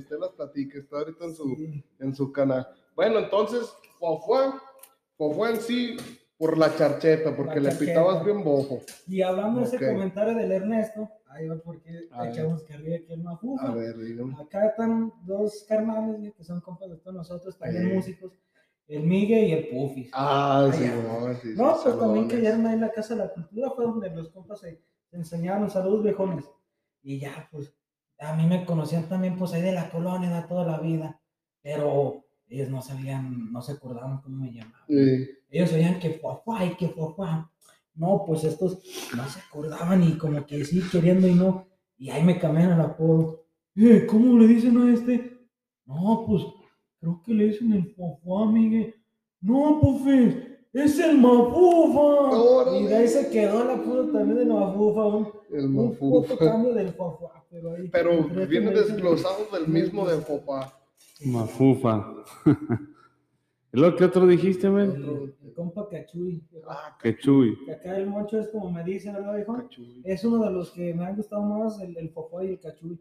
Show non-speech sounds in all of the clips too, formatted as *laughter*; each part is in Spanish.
usted las platique, está ahorita en su, en su canal. Bueno, entonces, fue, fue en sí por la charcheta, porque le pitabas bien bojo. Y hablando de ese comentario del Ernesto, ahí va porque echamos que arriba que el mafufa. A ver, dígame. Acá están dos carnales que son compas de todos nosotros, también músicos. El Miguel y el Puffy. Ah, sí, no, sí, No, pues también que ya en la Casa de la Cultura fue donde los compas se, enseñaron, saludos viejones. Y ya, pues, a mí me conocían también, pues, ahí de la colonia, de toda la vida. Pero ellos no sabían, no se acordaban cómo me llamaban. Ellos sabían que fue y que fue No, pues estos no se acordaban y como que sí, queriendo y no. Y ahí me cambiaron el apodo. Eh, ¿cómo le dicen a este? No, pues creo que le dicen el fofá, Miguel. No, pufe, es el mafufa. Y de ahí se quedó la puta también del mafufa. el mafufa. Un cambio del fofá, pero ahí. Pero viene desglosado del mismo del fofá. Mafufa. ¿Lo *laughs* que otro dijiste, men? El, compa Cachuy. Ah, Cachuy. Acá el moncho es como me dicen, ¿verdad, viejo? Es uno de los que me han gustado más, el, el y el Cachuy.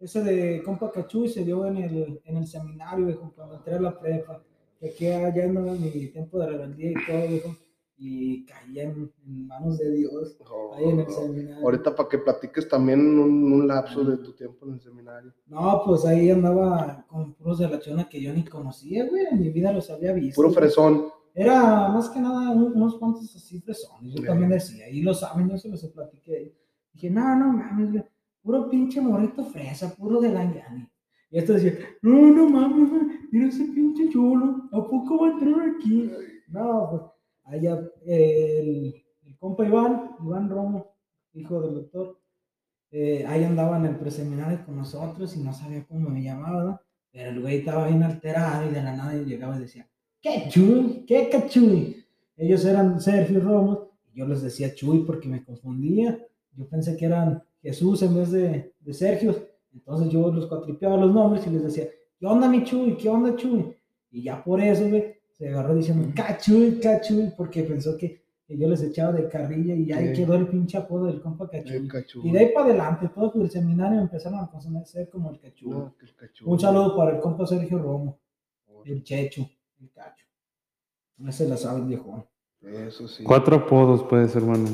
Ese de compa Cachuy se dio en el, en el seminario, viejo, cuando entré a la prepa. Aquí allá en mi tiempo de rebeldía y todo, viejo y caía en, manos de Dios ahí en el seminario. Ahorita para que platiques también un, un lapso de tu tiempo en el seminario. No, pues ahí andaba con puros de la chona que yo ni conocía, güey, en mi vida los había visto. Puro fresón. Era más que nada unos cuantos así fresones, yo también decía, y lo saben, yo se los platiqué. Dije, no, no mames, güey, puro pinche morrito fresa, puro de la Y esto decía, no, no mames, mira ese pinche chulo, ¿a poco va a entrar aquí? No, pues allá el, el, compa Iván, Iván Romo, hijo del doctor, eh, ahí andaba en el preseminario con nosotros y no sabía cómo me llamaba, pero el güey estaba bien alterado y de la nada llegaba y decía, ¿qué Chuy? ¿Qué Cachuy? Ellos eran Sergio y Romo, y yo les decía Chuy porque me confundía, yo pensé que eran Jesús en vez de, de Sergio, entonces yo los cuatripeaba los nombres y les decía, ¿qué onda mi Chuy? ¿Qué onda Chuy? Y ya por eso, güey, se agarró diciendo cachuy, cachuy, porque pensó que, que, yo les echaba de carrilla y ahí quedó el pinche apodo del compa cachuy. Y de ahí para adelante, todos el seminario empezaron a conocer como el cachuy. Un saludo para el compa Sergio Romo, el checho, el cacho. No se la sabe viejo. Eso sí. Cuatro apodos puede ser, hermano.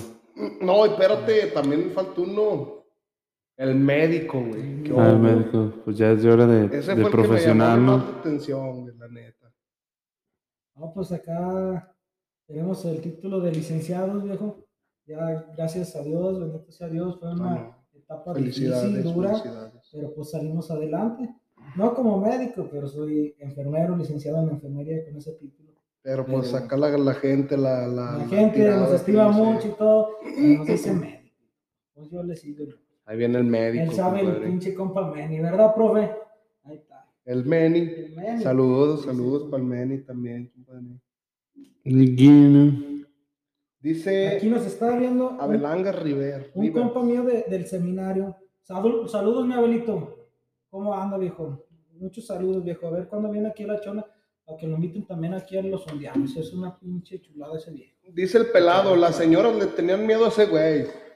No, espérate, también falta uno. El médico, güey. Ah, el médico. Pues ya es de hora de, Ese de fue profesional, el que me ¿no? atención, la neta. No, pues acá tenemos el título de licenciados, viejo. Ya, gracias a Dios, bendito sea Dios, fue una etapa difícil, dura, pero pues salimos adelante. No como médico, pero soy enfermero, licenciado en enfermería con ese título. Pero pues acá la, la, gente, la, la, la gente nos estima mucho y todo, nos dice *clears throat* médico. Pues yo le sigo. Ahí viene el médico. Él sabe el pinche compa Meni, ¿verdad, profe? El Meni. Saludos, saludos para el Meni también, Dice. Aquí nos está viendo. Abelanga Rivera. Un compa mío del seminario. saludos, mi abuelito. ¿Cómo anda, viejo? Muchos saludos, viejo. A ver cuándo viene aquí a la chona. Para que lo inviten también aquí a los ondianos. Es una pinche chulada ese viejo. Dice el pelado, las señoras le tenían miedo a ese güey.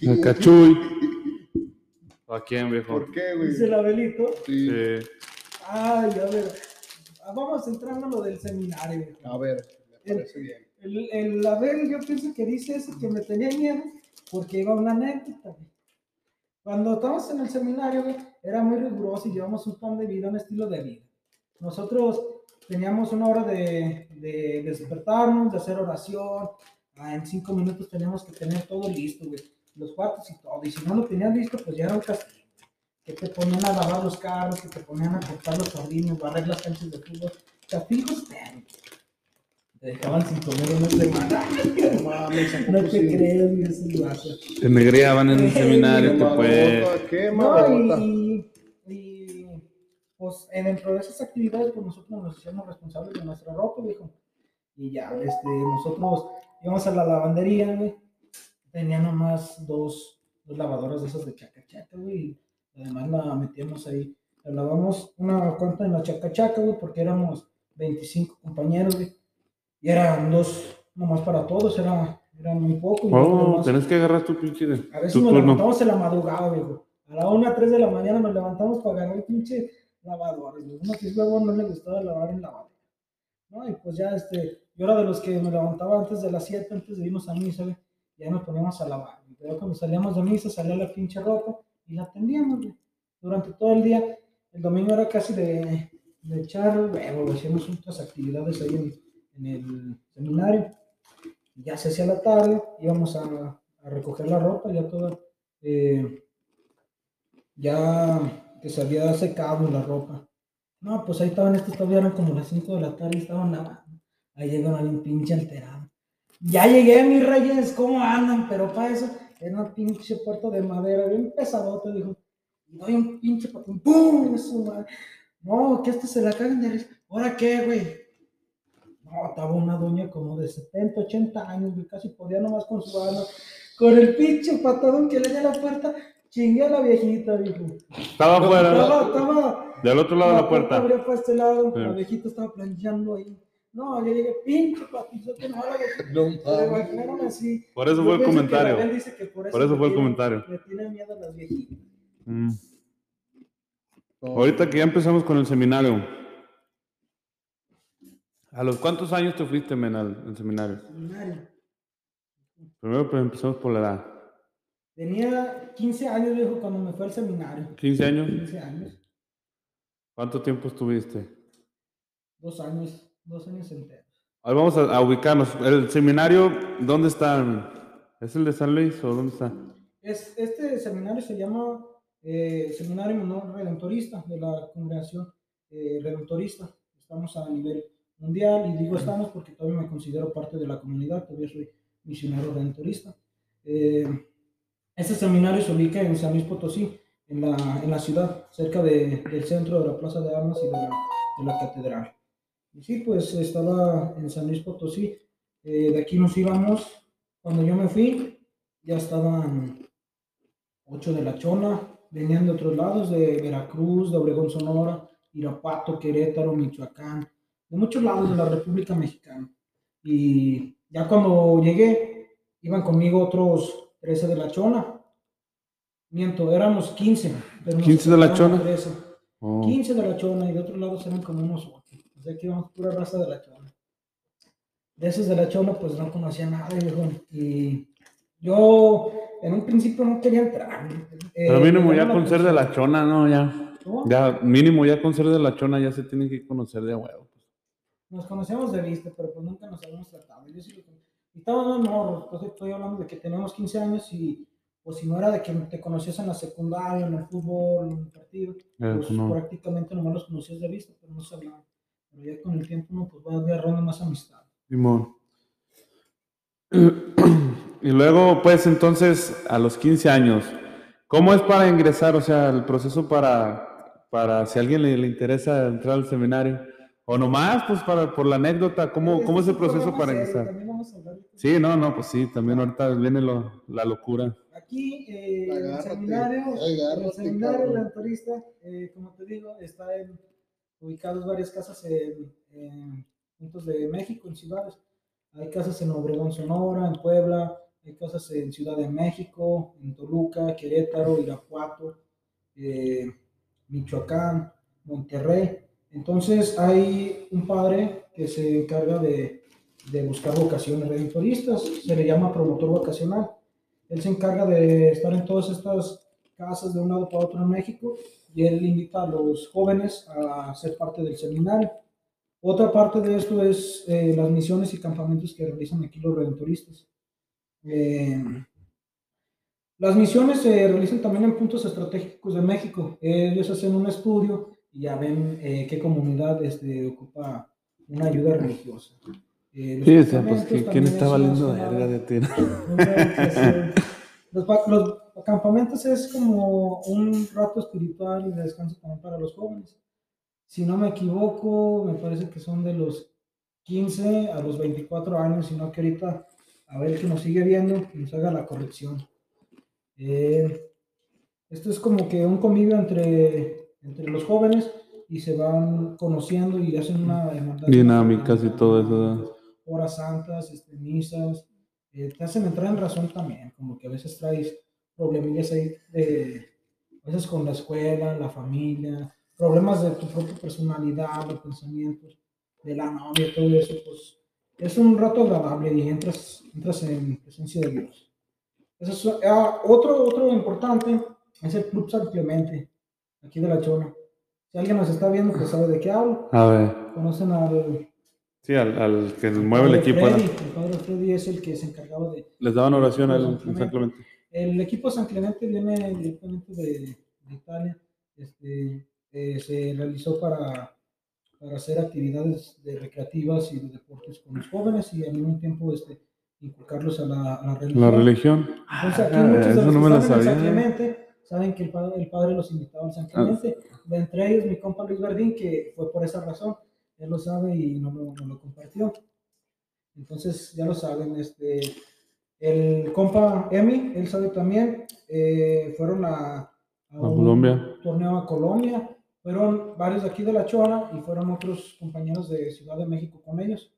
El cachuy. ¿A quién, viejo? ¿Por qué, güey? Dice el Abelito. Sí. Ay, a ver. Ah, vamos a entrar en lo del seminario. A ver, me parece bien. El, el, Abel, yo pienso que dice eso, que me tenía miedo, porque iba una anécdota. Cuando estábamos en el seminario, era muy riguroso y llevamos un plan de vida, un estilo de vida. Nosotros teníamos una hora de, de, despertarnos, de hacer oración. Ah, en cinco minutos teníamos que tener todo listo, güey los cuartos y todo. Y si no lo tenían listo, pues ya era un castigo. Que te ponían a lavar los carros, que te ponían a cortar los jardines, barrer las canchas de fútbol. Castigos pero Te dejaban sin comer una semana. *laughs* no te crees, ni eso Te negreaban en el seminario, te. Qué no, y, y, pues dentro de esas actividades, pues nosotros nos hicimos responsables de nuestra ropa, viejo. Y ya, este, nosotros íbamos a la lavandería, güey tenía nomás dos, dos lavadoras de esas de chaca chaca, güey. Además la metíamos ahí. La lavamos una cuenta en la chaca chaca, güey, porque éramos 25 compañeros, güey. Y eran dos nomás para todos, era, era muy poco. Oh, tenés que agarrar tu pinche A veces nos levantamos en la madrugada, güey. A la 1, 3 de la mañana nos levantamos para agarrar el pinche lavador. Y uno que luego no le gustaba lavar en lavadora. ¿no? Y pues ya, este, yo era de los que me levantaba antes de las 7, antes de irnos a misa, güey, ya nos poníamos a lavar. Y luego cuando salíamos de misa, salía la pinche ropa y la tendíamos. Durante todo el día, el domingo era casi de, de echar huevo, hacíamos otras actividades ahí en, en el seminario. Y ya se hacía la tarde, íbamos a, a recoger la ropa, ya toda, eh, ya que se había secado la ropa. No, pues ahí estaban estos, todavía eran como las 5 de la tarde y estaban lavando. Ahí ahí un pinche alterado. Ya llegué, mis reyes, ¿cómo andan? Pero para eso, era un pinche puerto de madera, bien pesadote, dijo. Y doy un pinche patín, ¡pum! Eso, madre. No, que este se la cagan de risa. ¿Ahora qué, güey? No, estaba una doña como de 70, 80 años, güey, casi podía nomás con su mano. Con el pinche patadón que le dio a la puerta, chingué a la viejita, dijo. Estaba afuera, Estaba, estaba. del otro lado de la puerta. Abrió para este lado, Sí. la viejita estaba planchando ahí. No, yo llegué, pinche patizote, no, viejita. No imaginaron así. Por eso Yo fue el comentario. Abel dice que por eso, Por eso le fue el tiene- comentario. Le tiene miedo a las viejitas. Mm. No. Ahorita que ya empezamos con el seminario. ¿A los cuántos años te fuiste, men, al, al seminario? Seminario. Primero pues, empezamos por la edad. Tenía 15 años, viejo, cuando me fue al seminario. 15 años. 15 años. ¿Cuánto tiempo estuviste? Dos años, dos años enteros. Ahora vamos a, a ubicarnos. ¿El seminario dónde está? ¿Es el de San Luis o dónde está? Es, este seminario se llama eh, Seminario Menor Redentorista de la Congregación eh, Redentorista. Estamos a nivel mundial y digo estamos porque todavía me considero parte de la comunidad, todavía soy misionero redentorista. Eh, este seminario se ubica en San Luis Potosí, en la, en la ciudad, cerca de- del centro de la Plaza de Armas y de la, de la Catedral. Y sí, pues estaba en San Luis Potosí. Eh, de aquí nos íbamos, cuando yo me fui, ya estaban ocho de la Chona, venían de otros lados, de Veracruz, de Obregón, Sonora, Irapuato, Querétaro, Michoacán, de muchos lados de la República Mexicana. Y ya cuando llegué, iban conmigo otros 13 de la Chona. Miento, éramos 15. pero nos 15 de la Chona. 13. Oh. 15 de la Chona y de otros lados eran como unos 8. O sea que íbamos pura raza de la Chona. De esos de la Chona, pues no conocía nada, viejo. Y yo en un principio no quería entrar. Eh, Pero mínimo ya con ser de la chona, ¿no? Ya. Ya, mínimo ya con ser de la chona ya se tiene que conocer de huevo. Nos conocíamos de vista, pero pues nunca nos habíamos tratado. Yo sí lo estábamos morros, entonces estoy hablando de que teníamos 15 años y pues si no era de que te conocías en la secundaria, en el fútbol, en el partido, Eh, pues no. prácticamente nomás los conocías de vista, pero no se hablaban. Pero ya con el tiempo uno pues va agarrando más amistad. Simón. *clears throat* Y luego, pues entonces, a los 15 años, ¿cómo es para ingresar? O sea, el proceso para, para si a alguien le, le interesa entrar al seminario. O nomás, pues para, por la anécdota, ¿cómo, cómo es el proceso para ingresar? También vamos a hablar de- Sí, no, no, pues sí, también ahorita viene lo- la locura. Aquí, eh, el Agárrate, seminario, en el agárrate, seminario cabrón. redentorista, eh, como te digo, está en, ubicados varias casas en, en puntos de México, en ciudades. Hay casas en Obregón, Sonora, en Puebla, hay casas en Ciudad de México, en Toluca, Querétaro, Irapuato, eh, Michoacán, Monterrey. Entonces hay un padre que se encarga de, de buscar vocaciones redentoristas, se le llama promotor vocacional. Él se encarga de estar en todas estas casas de un lado para otro en México y él invita a los jóvenes a ser parte del seminario. Otra parte de esto es eh, las misiones y campamentos que realizan aquí los redentoristas. Eh, las misiones se realizan también en puntos estratégicos de México. Ellos hacen un estudio y ya ven eh, qué comunidad este, ocupa una ayuda religiosa. Eh, Sí, o sea, pues, ¿quién, está es valiendo verga de ti? *laughs* los, los campamentos es como un rato espiritual y de descanso también para los jóvenes. Si no me equivoco, me parece que son de los 15 a los 24 años, sino que ahorita a ver que nos sigue viendo, que nos haga la corrección. Eh, esto es como que un convivio entre, entre los jóvenes y se van conociendo y hacen una. Dinámicas y todo eso. Horas santas, este, misas, eh, te hacen entrar en razón también, como que a veces traes problemillas ahí de a veces con la escuela, la familia, problemas de tu propia personalidad, de pensamientos, de la novia, todo eso, pues es un rato agradable y entras, entras en presencia de Dios. Eso es, ah, otro, otro importante es el Club San Clemente, aquí de la Chona. Si alguien nos está viendo, pues sabe de qué hablo. A ver. Conocen al, Sí, al, al que mueve el padre equipo. ¿no? Freddy. El padre Freddy es el que se encargaba de, Les daban oración al San Clemente. El equipo San Clemente viene directamente de, de Italia. Este, eh, se realizó para, para hacer actividades de recreativas y de deportes con los jóvenes y al mismo tiempo este, inculcarlos a la, a la religión. La religión. Entonces, aquí Ah, muchos de los no que me lo están en el San. Clemente saben que el padre, el padre los invitaba al San Clemente. De entre ellos, mi compa Luis Verdín, que fue por esa razón. Él lo sabe y no lo, no lo compartió. Entonces, ya lo saben. Este, el compa Emi, él sabe también. eh, fueron a, a un Colombia. torneo a Colombia. Fueron varios de aquí de La Chona y fueron otros compañeros de Ciudad de México con ellos.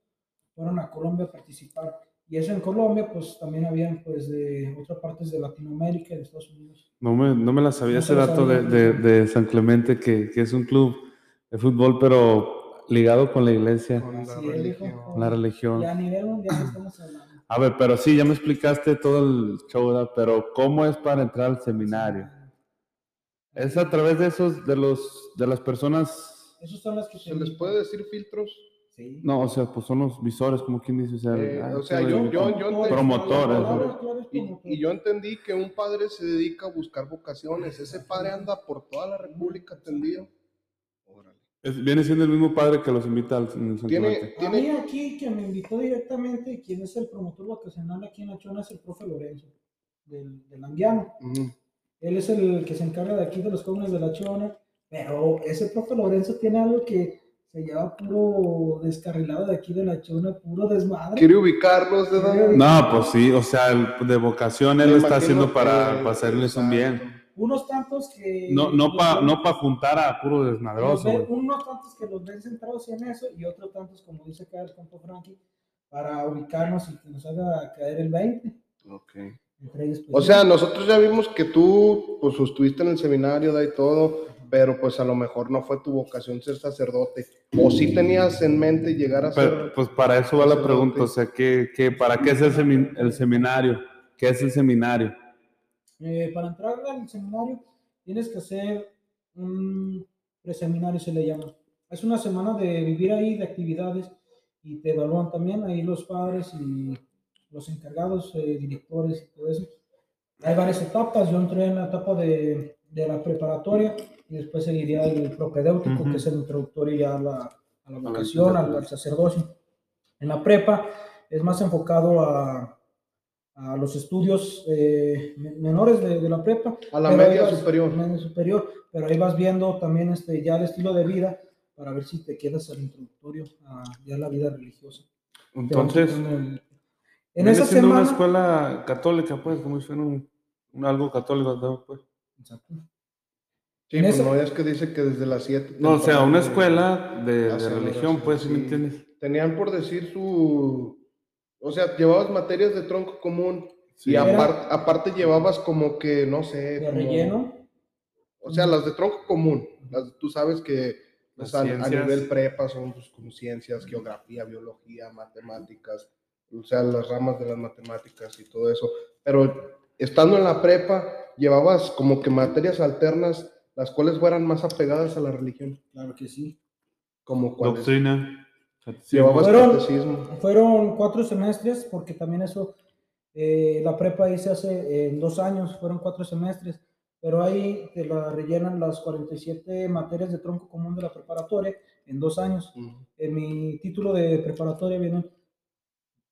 Fueron a Colombia a participar. Y eso en Colombia, pues también habían pues de otras partes de Latinoamérica y de Estados Unidos. No me, no me la sabía No ese dato de, sabía. de, de San Clemente, que, que es un club de fútbol, pero ligado con la iglesia, Con la religión. con la religión. Y a nivel mundial estamos hablando. A ver, pero sí, ya me explicaste todo el show, ¿verdad? pero ¿cómo es para entrar al seminario? Es a través de esos, de los, de las personas, Esos son las que ¿Se les puede decir filtros? Sí. no, o sea, pues son los visores, como quien dice, o sea, Eh, o sea, sí, yo- yo- yo- Promotores, y yo entendí que un padre se dedica a buscar vocaciones. Ese padre anda por toda la República tendido. Es- viene siendo el mismo padre que los invita al en San Tiene, Clemente. A mí tiene, aquí, que me invitó directamente, quien es el promotor vacacional aquí en La Chona, es el profe Lorenzo, del, del. Él es el que se encarga de aquí de los jóvenes de La Chona, pero ese profe Lorenzo tiene algo que se llama puro descarrilado de aquí de La Chona, puro desmadre. quiere ubicarlos, ¿de dónde? No, pues sí, o sea, el- de vocación él Me lo está haciendo para hacerles un bien. Unos tantos que... No, no para no pa juntar a puro desmadroso, ven- unos tantos que los ven centrados en eso y otros tantos, como dice acá el Frankie, para ubicarnos y que nos haga caer el 20. Ok. Ellos, pues, O sea, nosotros ya vimos que tú, pues, estuviste en el seminario da y todo, pero pues a lo mejor no fue tu vocación ser sacerdote. O sí tenías en mente llegar a ser. Pero, pues para eso va la pregunta, o sea, ¿qué, qué, ¿para qué es el, semi- el seminario? ¿Qué es el seminario? Eh, para entrar al seminario tienes que hacer un preseminario, se le llama. Es una semana de vivir ahí, de actividades, y te evalúan también ahí los padres y los encargados, eh, directores y todo eso. Hay varias etapas, yo entré en la etapa de, de la preparatoria y después seguiría el propedéutico, Ujú. que es el introductorio ya a la, a la vocación, al, al sacerdocio. En la prepa es más enfocado a, a los estudios eh, me- menores de, de la prepa. A la media vas- superior. media superior, pero ahí vas viendo también este, ya el estilo de vida para ver si te quedas al introductorio a ya la vida religiosa. Entonces, el- en esa siendo semana... una escuela católica, pues, como si fuera un, un algo católico, ¿no? pues. Exacto. Sí, en pues esa- no es que dice que desde las 7. No, o sea, una escuela de, religión, pues, ¿sí me entiendes? Tenían por decir su. O sea, llevabas materias de tronco común Sí. y Era- apar- aparte llevabas como que, no sé. De como- relleno. O sea, las de tronco común. Las, tú sabes que o Las sea, a nivel prepa son pues, como ciencias, geografía, biología, matemáticas, o sea, las ramas de las matemáticas y todo eso. Pero estando en la prepa, llevabas como que materias alternas, las cuales fueran más apegadas a la religión, Claro que sí. como cuando Doctrina. Catecismo. llevabas Fueron- catecismo. Fueron cuatro semestres, porque también eso, eh, la prepa ahí se hace en dos años, fueron cuatro semestres, pero ahí te la rellenan las 47 materias de tronco común de la preparatoria en dos años. Ujú. En mi título de preparatoria vienen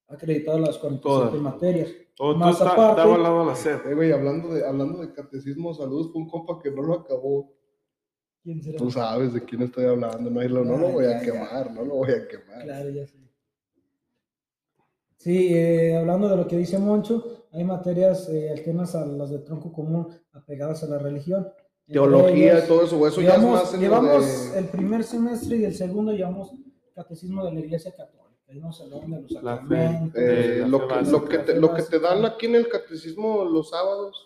acreditadas las 47 Todas. materias. O tú más está- aparte- estaba al lado de la sed. Eh, güey, hablando de, hablando de catecismo, saludos para un compa que no lo acabó. ¿Quién será? Tú sabes de quién estoy hablando, no, lo- no lo voy a quemar, no lo voy a quemar. Claro, ya sé. Sí, eh, hablando de lo que dice Moncho, hay materias eh, alternas a las de tronco común apegadas a la religión. Teología, ellas, todo eso, eso ya es llevamos más en llevamos de- el primer semestre y el segundo llevamos catecismo de la Iglesia Católica. Ahí nos hablan de los sacramentos. Eh, lo, que, lo, que te, lo que te dan aquí en el catecismo los sábados,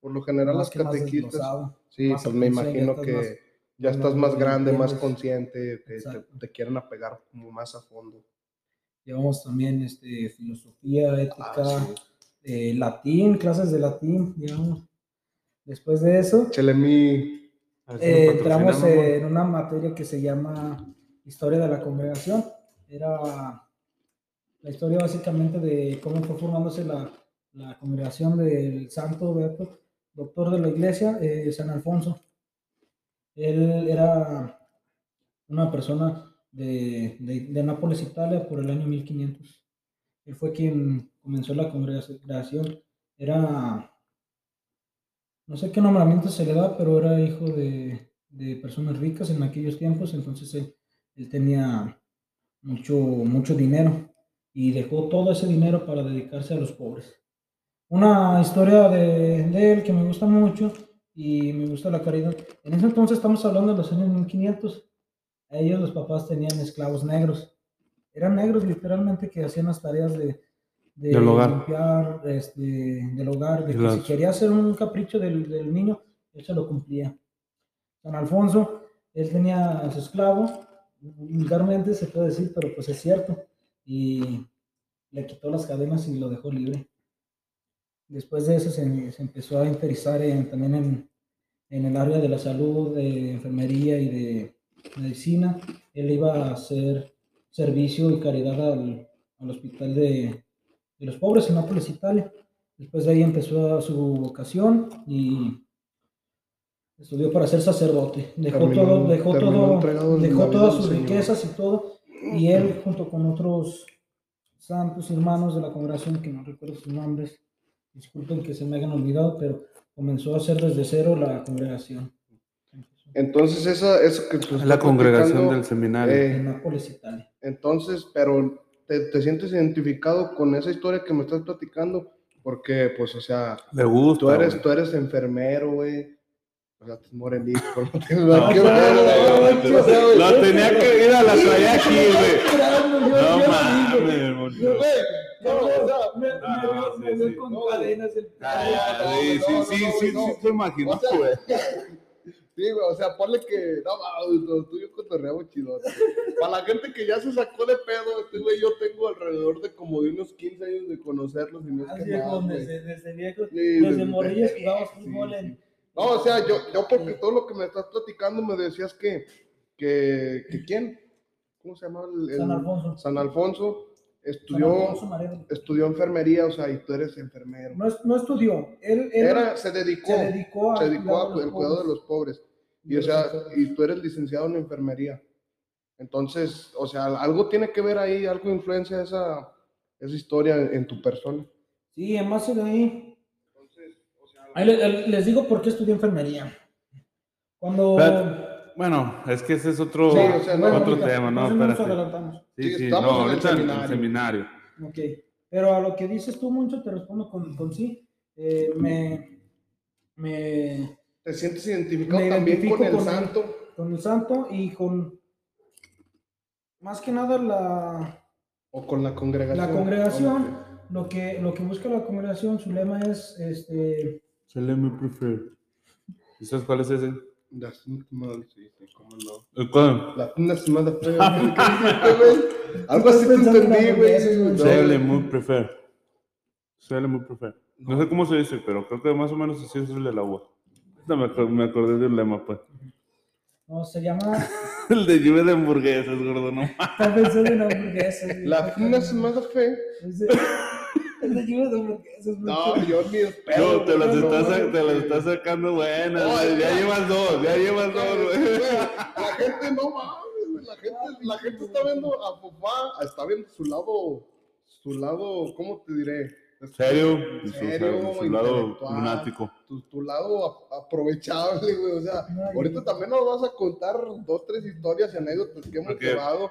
Por lo general más las catequistas, sí, más pues me imagino que ya estás más grande, más consciente, te, quieren apegar como más a fondo. Llevamos también este, filosofía, ética, Ah, sí. eh, latín, clases de latín, digamos. Después de eso, si eh, entramos amor. en una materia que se llama Historia de la Congregación. Era la historia básicamente de cómo fue formándose la, la congregación del santo beato, doctor de la iglesia, eh, San Alfonso. Él era una persona de, de, de Nápoles, Italia, por el año 1500. Él fue quien comenzó la congregación. Era, no sé qué nombramiento se le da, pero era hijo de, de personas ricas en aquellos tiempos, entonces él, él tenía mucho, mucho dinero y dejó todo ese dinero para dedicarse a los pobres. Una historia de, de él que me gusta mucho y me gusta la caridad. En ese entonces estamos hablando de los años 1500. A ellos los papás tenían esclavos negros. Eran negros literalmente que hacían las tareas de, de Del hogar. limpiar, este, del hogar, de que si quería hacer un capricho del, del niño, él se lo cumplía. San Alfonso, él tenía a su esclavo, vulgarmente se puede decir, pero pues es cierto, y le quitó las cadenas y lo dejó libre. Después de eso se, se empezó a interesar en- también en, en el área de la salud, de enfermería y de medicina. Él iba a hacer servicio y caridad al, al hospital de, de los pobres en Nápoles, Italia. Después de ahí empezó su vocación y estudió para ser sacerdote. Dejó Terminó- todo, dejó todo, dejó todas sus Señor. riquezas y todo. Y él, junto con otros santos hermanos de la congregación, que no recuerdo sus nombres, disculpen que se me hayan olvidado, pero comenzó a hacer desde cero la congregación Entonces, esa, eso que tú Es la congregación del seminario. eh, en Nápoles, Italia. Entonces, pero te, te sientes identificado con esa historia que me estás platicando, porque, pues, o sea, Le gusta. tú eres, tú eres enfermero, güey. O sea, tú eres morenito, no tenía que ir a la traía aquí, güey. No mames, Sea, me, veo- con cadenas. el- Ah, no, sí, sí, sí, sí, te imagino, güey. *laughs* Sí, güey, o sea, ponle que, no, mames, lo tuyo cotorreamos chido. Para la gente que ya se sacó de pedo, este güey, yo tengo alrededor de como de unos 15 años de conocerlos y no es que güey. desde, desde viejos, Sí, desde jugábamos sí, fútbol en... No, o sea, yo, yo porque todo lo que me estás platicando me decías que, que, que ¿quién? ¿Cómo se llama? El, el- San Alfonso. San Alfonso estudió, estudió enfermería, o sea, y tú eres enfermero. No, es- no estudió, él, él Era, se dedicó, se dedicó, a se dedicó cuidar a los el cuidado de los pobres. Y, o sea, y tú eres licenciado en enfermería. Entonces, o sea, algo tiene que ver ahí, algo influencia esa, esa historia en, tu persona. Sí, en base de ahí. Entonces, o sea, Ahí le- le- les digo por qué estudié enfermería. Cuando... Bueno, es que ese es otro, Sí, o sea, no, otro ahorita, tema, ¿no? nos adelantamos. Sí, Sí, sí, estamos no, en el ahorita en el seminario. seminario. Ok, pero a lo que dices tú mucho te respondo con, con sí. Eh, me, me, te sientes identificado Me también con el con- santo. con el santo y con más que nada la, O con la congregación. la congregación. Lo que, lo que busca la congregación, su lema es este, Se le me prefer. ¿Y sabes cuál es ese? Las madres, sí, sí, cómo no. ¿El cuál? La una semana. Algo así te entendí, güey. hamburguesas, güey. No, Se le me prefer. Se le me prefer. No sé cómo se dice, pero creo que más o menos así es el del agua. No, me, acor- me acordé del lema, pues. no, se llama, *laughs* El de lluvia de hamburguesas, gordo, no. está pensando en hamburguesas. La una semana fue. Hamburguesas. No, yo ni el No, te las estás, no, te las güey. estás sacando buenas. Ya ya. llevas dos, ya llevas dos, güey. La gente no mames, la gente, la gente está viendo a papá, está viendo su lado, su lado, ¿cómo te diré? Serio, su, Serio, su lado intelectual. lunático. Tu, tu lado aprovechable, güey, o sea, ahorita también nos vas a contar dos, tres historias y anécdotas que hemos Porque llevado.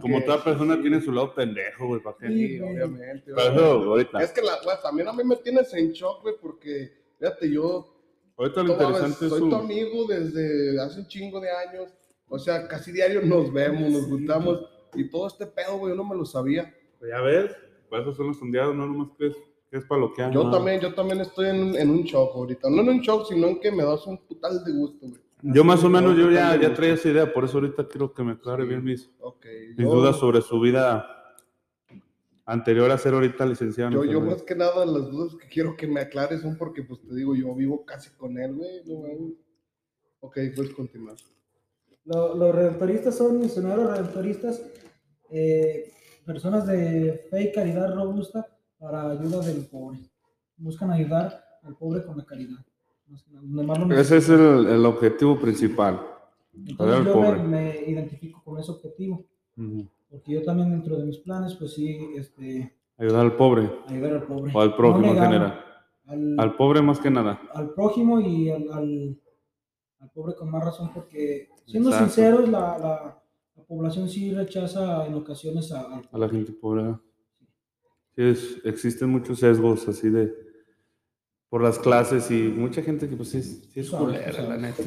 Como que- toda persona tiene su lado pendejo, güey, ¿para qué? Sí, Sí, obviamente. Pero eso, ahorita. Es que la, güey, también a mí me tienes en shock, güey, porque, fíjate, yo Ahorita lo interesante es soy su... tu amigo desde hace un chingo de años. O sea, casi diario nos vemos, nos juntamos. Y todo este pedo, güey, yo no me lo sabía. Ya ves, para eso son los sondeados, no nomás crees ¿Qué es para lo que? Yo también, yo también estoy en, un- en un shock ahorita. No en un shock, sino en que me das un putal de gusto, güey. Yo más o menos, yo ya, ya traía esa idea, por eso ahorita quiero que me aclare Sí. bien mis, mis yo- dudas sobre su vida anterior a ser ahorita licenciado. en Yo, yo más que nada las dudas que quiero que me aclares son porque, pues te digo, yo vivo casi con él, güey. No, ok, puedes continuar. Lo- los redentoristas son misioneros redentoristas, eh, personas de fe y caridad robusta para ayuda del pobre. Buscan ayudar al pobre con la caridad. Lo Ese es el, el objetivo principal. Entonces yo me, me identifico con ese objetivo, Ujú. porque yo también dentro de mis planes, pues sí, este, Ayudar al pobre ayudar al pobre. o al prójimo No en general. Al, Al pobre más que nada. al prójimo y al, al, al pobre con más razón, porque siendo Exacto. sinceros, la, la, la población sí rechaza en ocasiones a, A la gente pobre. Sí, es- existen muchos sesgos así de por las clases y mucha gente que pues sí, es- sí es culera, la neta.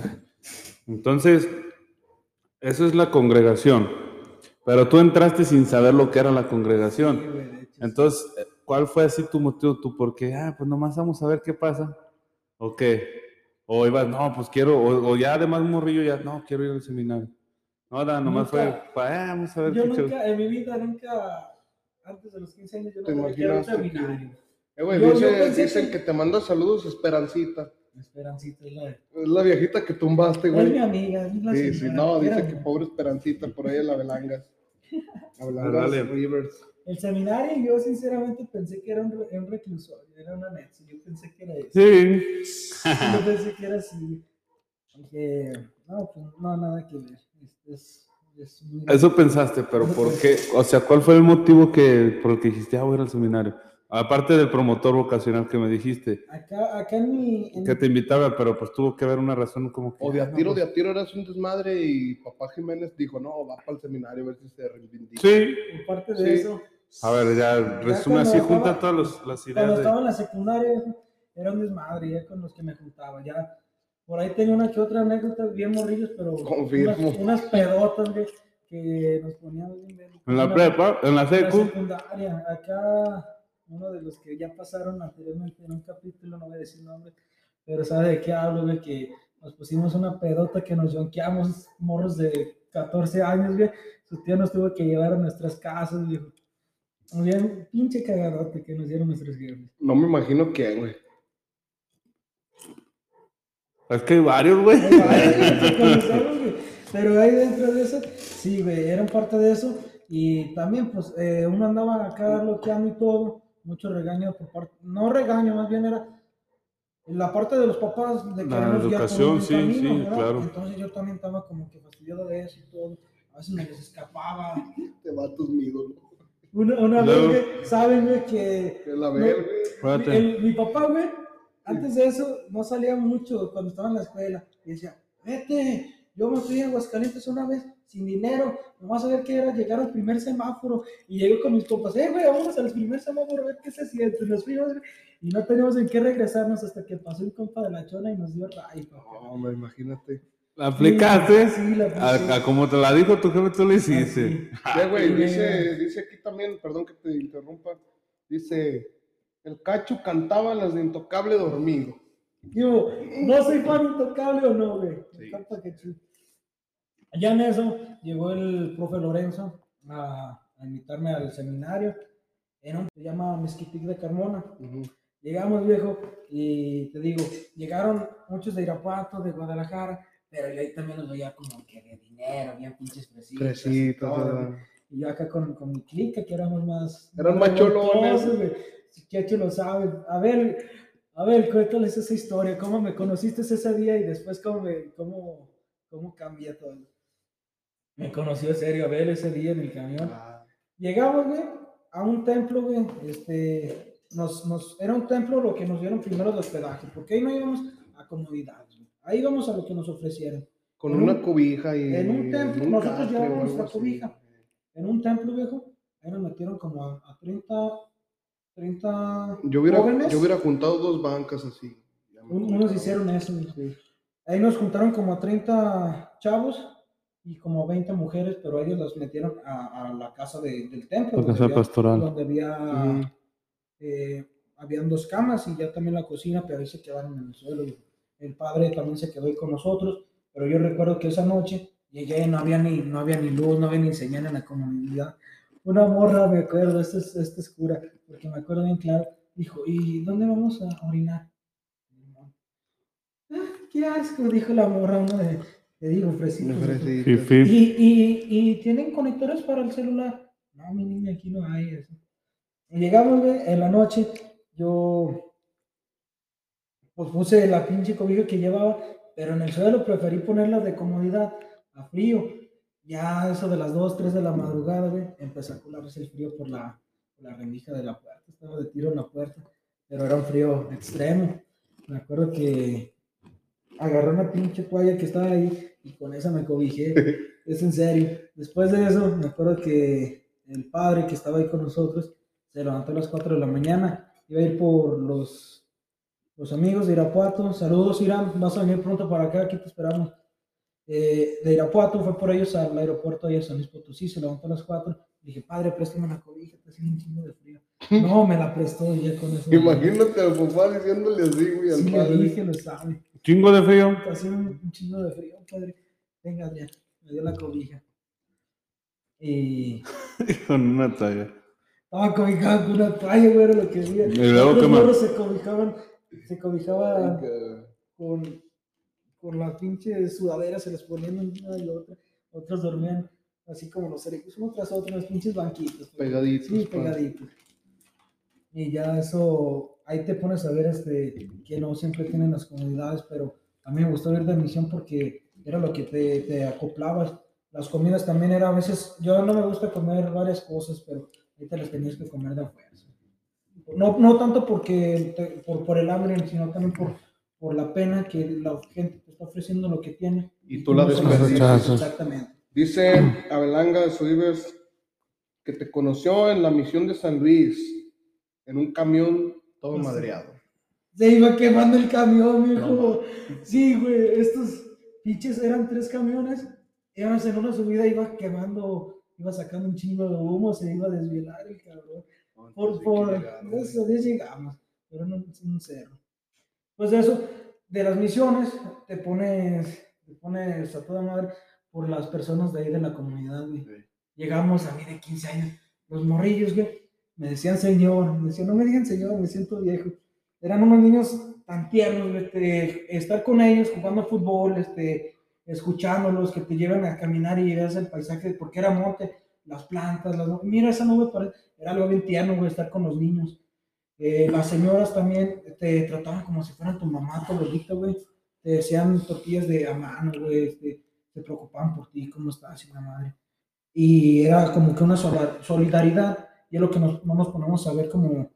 Entonces, eso es la congregación. Pero tú entraste sin saber lo que era la congregación. Entonces, ¿cuál fue así tu motivo? ¿Tú por qué? Ah, pues nomás vamos a ver qué pasa. ¿O qué? O ibas, no, pues quiero, o, o ya además morrillo, ya, no, quiero ir al seminario. No, da, nomás fue, Nunca- pa, ah, vamos a ver yo qué chévere. nunca, en mi vida, nunca, antes de los 15 años, yo ¿Te no sabía que era un que- seminario. Eh, güey, Yo- dice- dicen que- que... te manda saludos Esperancita. Esperancita, es la, Es la viejita que tumbaste, es mi güey. amiga, es la Sí, sí, señora, no, dice que pobre Esperancita por ahí en la Belangas. La Belangas. Rivers. El seminario, yo sinceramente pensé que era un, re- un reclusorio, era una anexo, yo pensé que era eso. Sí. Yo *laughs* pensé que era así. Dije, no, pues no, nada que ver. Es, es, es muy- Eso pensaste, pero ¿por qué? O sea, ¿cuál fue el motivo que, por el que dijiste, ah, voy a ir al seminario? Aparte del promotor vocacional que me dijiste, Acá, acá en mi. en que te invitaba, pero pues tuvo que haber una razón como que... O de ah, a no, tiro, pues- de a tiro eras un desmadre y papá Jiménez dijo, no, va para el seminario a ver si se reivindica. Sí. en parte de Sí. eso, A ver, ya resume cuando así, estaba- junta todas los- las cuando ideas de... estaba en la secundaria, era un desmadre ya con los que me juntaba. Ya por ahí tenía una que otra anécdota bien morrillos, pero Confirmo. unas, unas pedotas güey, que nos bien- En la una- prepa, en la en la secu, secundaria. Acá, uno de los que ya pasaron anteriormente en un capítulo, no voy a decir nombre, pero sabe de qué hablo, güey, que nos pusimos una pedota que nos yonqueamos, morros de 14 años, güey. Su tío nos tuvo que llevar a nuestras casas, viejo. Muy bien, pinche cagadote que nos dieron nuestros jefes. No me imagino quién, güey. es que hay varios, güey. Hay varios güey, Pero ahí dentro de eso, sí, güey, eran parte de eso. Y también, pues, eh, uno andaba acá bloqueando y todo, mucho regaño por parte, no regaño, más bien era la parte de los papás de La guiar por educación, sí, camino, sí, ¿verdad? claro. Entonces yo también estaba como que fastidiado de eso y todo. A veces me les escapaba. *laughs* Te va tus ídolos. Una, una Luego- vez, güey, saben, güey, que Que la ver. Espérate. el- mi papá, güey, antes de eso, no salía mucho cuando estaba en la escuela. Y decía, vete, yo me fui a Aguascalientes una vez sin dinero, nomás a ver qué era llegar al primer semáforo. Y llego con mis compas, eh, güey, vámonos al primer semáforo a ver qué se siente. Nos fuimos, y no teníamos en qué regresarnos hasta que pasó un compa de la chona y nos dio ray, papá. No, me imagínate. ¿La aplicaste? Sí, la apliqué. A, a como te la dijo tu jefe, tú le hiciste. Así. Ya, güey, sí, dice, güey. dice aquí también, perdón que te interrumpa, dice, el cacho cantaba las de Intocable Dormido. Digo, no soy fan intocable o no, güey. Me Sí. Ya en eso llegó el profe Lorenzo a, a invitarme al seminario. En un se llama Mezquitic de Carmona. Ujú. Llegamos, viejo, y te digo, llegaron muchos de Irapuato, de Guadalajara, pero yo ahí también los veía como que de dinero, bien pinches todo, ¿verdad? güey. Y yo acá con, con mi clica, que éramos más. Eran más cholones. Si lo sabe. A ver, a ver, cuéntales esa historia. ¿Cómo me conociste ese día y después cómo, me, cómo, cómo cambia todo? Me conoció serio Abel ese día en el camión. Ah, Llegamos, güey, a un templo, güey. Este, nos, nos, era un templo lo que nos dieron primero de hospedaje, porque ahí no íbamos a comodidades, güey. Ahí íbamos a lo que nos ofrecieron. Con En una un- cobija y... en un templo, un nosotros catre llevamos nuestra así. cobija. En un templo, viejo, ahí nos metieron como a, a 30, 30 Yo hubiera, jóvenes. yo hubiera juntado dos bancas así. Un- unos hicieron eso, güey. Ahí nos juntaron como a 30 chavos y como 20 mujeres, pero ellos las metieron a, a la casa de- del templo. La donde casa había- pastoral. Donde había eh, habían dos camas y ya también la cocina, pero ahí se quedaron en el suelo. El padre también se quedó ahí con nosotros, pero yo recuerdo que esa noche llegué, no había ni, no había ni luz, no había ni señal en la comunidad. Una morra, me acuerdo, esta es, esta es cura, porque me acuerdo bien claro, dijo, ¿y dónde vamos a orinar? "Ah, qué asco, dijo la morra, uno de, te digo, fresita. Fifi. ¿Y, y, y tienen conectores para el celular? No, mi niña, aquí no hay eso. Y llegamos, güey, en la noche, yo pues puse la pinche cobija que llevaba, pero en el suelo preferí ponerla de comodidad a frío. Ya eso de las 2, 3 de la madrugada, güey, empezó a colarse el frío por la, por la rendija de la puerta. Estaba de tiro en la puerta, pero era un frío extremo. Me acuerdo que agarré una pinche toalla que estaba ahí y con esa me cobijé. *laughs* Es en serio. Después de eso, me acuerdo que el padre que estaba ahí con nosotros se levantó a las 4 de la mañana. Iba a ir por los, los amigos de Irapuato. Saludos, Irán. Vas a venir pronto para acá. Aquí te esperamos. Eh, de Irapuato fue por ellos al aeropuerto a San Luis Potosí. Se levantó a las 4. Dije, padre, préstame la cobija. Está haciendo un chingo de frío. *laughs* No, me la prestó y ya con eso. Imagínate al papá diciéndole así, güey, al Sí, le padre. dije, lo sabe. Chingo de frío. Haciendo un, un chingo de frío, padre. Venga, ya. Me dio la cobija. Y *laughs* Con una talla. estaba cobijado con una toalla, güey, era lo que había. Y luego, se cobijaban, se cobijaban con, con las pinches sudaderas, se les ponían una y otra. Otros dormían así como los cericos, uno tras otro, en los pinches banquitos. pues. Pegaditos, Sí, pa. pegaditos. Y ya eso, ahí te pones a ver este, que no siempre tienen las comunidades, pero a mí me gustó ir de misión porque era lo que te, te acoplabas. Las comidas también era a veces, yo no me gusta comer varias cosas, pero ahí te las tenías que comer de fuerza. No, no tanto porque te- por, por el hambre, sino también por, por la pena que la gente te está ofreciendo lo que tiene. Y tú la desperdicias. Exactamente. Dice Abelanga de Suibes que te conoció en la misión de San Luis, en un camión todo No madreado. Se iba quemando el camión, mijo. No, sí, güey, estos pinches eran tres camiones. Íbamos en una subida, iba quemando, iba sacando un chingo de humo, se iba a desvielar el cabrón. Por, por, Dios llegamos, pero en un, un cerro. Pues eso, de las misiones, te pones, te pones a toda madre por las personas de ahí de la comunidad, güey. Sí. Llegamos a mí de 15 años, los morrillos, güey, me decían señor, me decían, no me digan señor, me siento viejo. Eran unos niños tan tiernos, este, estar con ellos jugando fútbol, este, escuchándolos, que te llevan a caminar y veas el paisaje, porque era monte, las plantas, las, mira esa nube, era algo bien tierno, güey, estar con los niños. Eh, las señoras también te trataban como si fueran tu mamá, tu abuelita, güey. Te decían tortillas de a mano, güey, este, se preocupaban por ti, cómo estás y madre. Y era como que una solidaridad, y es lo que nos- no nos ponemos a ver como,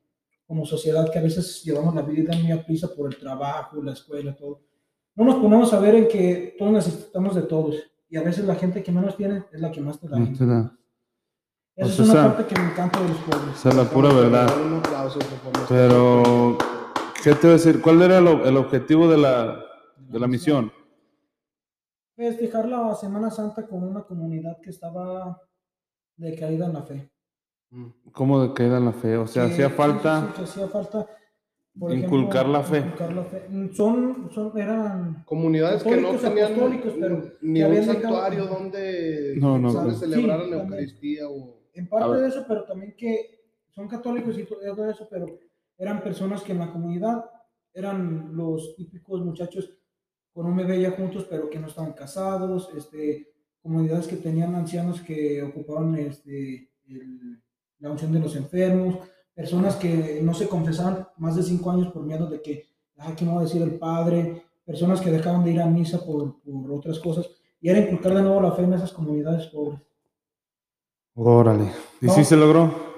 como sociedad, que a veces llevamos la vida muy a prisa por el trabajo, la escuela, todo. No nos ponemos a ver en que todos necesitamos de todos, y a veces la gente que menos tiene es la que más te da. No te da. Esa Pues es una parte que me encanta de los pueblos. Esa es la pura verdad. Pero, ¿qué te voy a decir? ¿Cuál era lo- el objetivo de la, de la misión? Festejar la Semana Santa con una comunidad que estaba decaída en la fe. ¿Cómo en la fe? O sea, hacía falta. hacía por Inculcar la fe. inculcar la fe. Son, son, eran Comunidades que no tenían apostólicos, pero ni que un dejado- santuario donde, No, no, donde no. celebraran Sí, la también. Eucaristía o en parte de eso, pero también que son católicos y todo eso, pero eran personas que en la comunidad eran los típicos muchachos con un bebé ya juntos, pero que no estaban casados, este, comunidades que tenían ancianos que ocupaban este, el- la unción de los enfermos, personas que no se confesaban más de cinco años por miedo de que, ah, ¿qué me va a decir el padre? Personas que dejaban de ir a misa por, por otras cosas, y era inculcar de nuevo la fe en esas comunidades pobres. Órale. ¿Y No. sí se logró?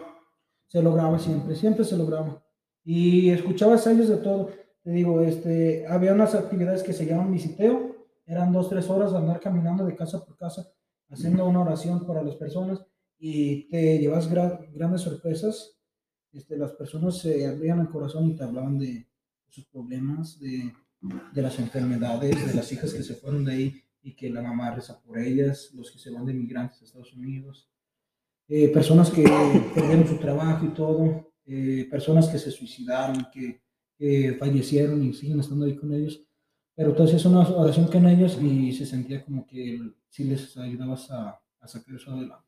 se lograba siempre, siempre se lograba. Y escuchabas a ellos de todo. Te digo, este, había unas actividades que se llaman visiteo, eran dos, tres horas de andar caminando de casa por casa, haciendo una oración para las personas y te llevas gra- grandes sorpresas. Este, las personas se abrían el corazón y te hablaban de sus problemas, de, de las enfermedades, de las hijas que se fueron de ahí y que la mamá reza por ellas, los que se van de migrantes a Estados Unidos eh, personas que perdieron su trabajo y todo. eh, personas que se suicidaron, que, que fallecieron y siguen estando ahí con ellos. Pero entonces es una oración con ellos y se sentía como que sí les ayudabas a, a sacar eso adelante.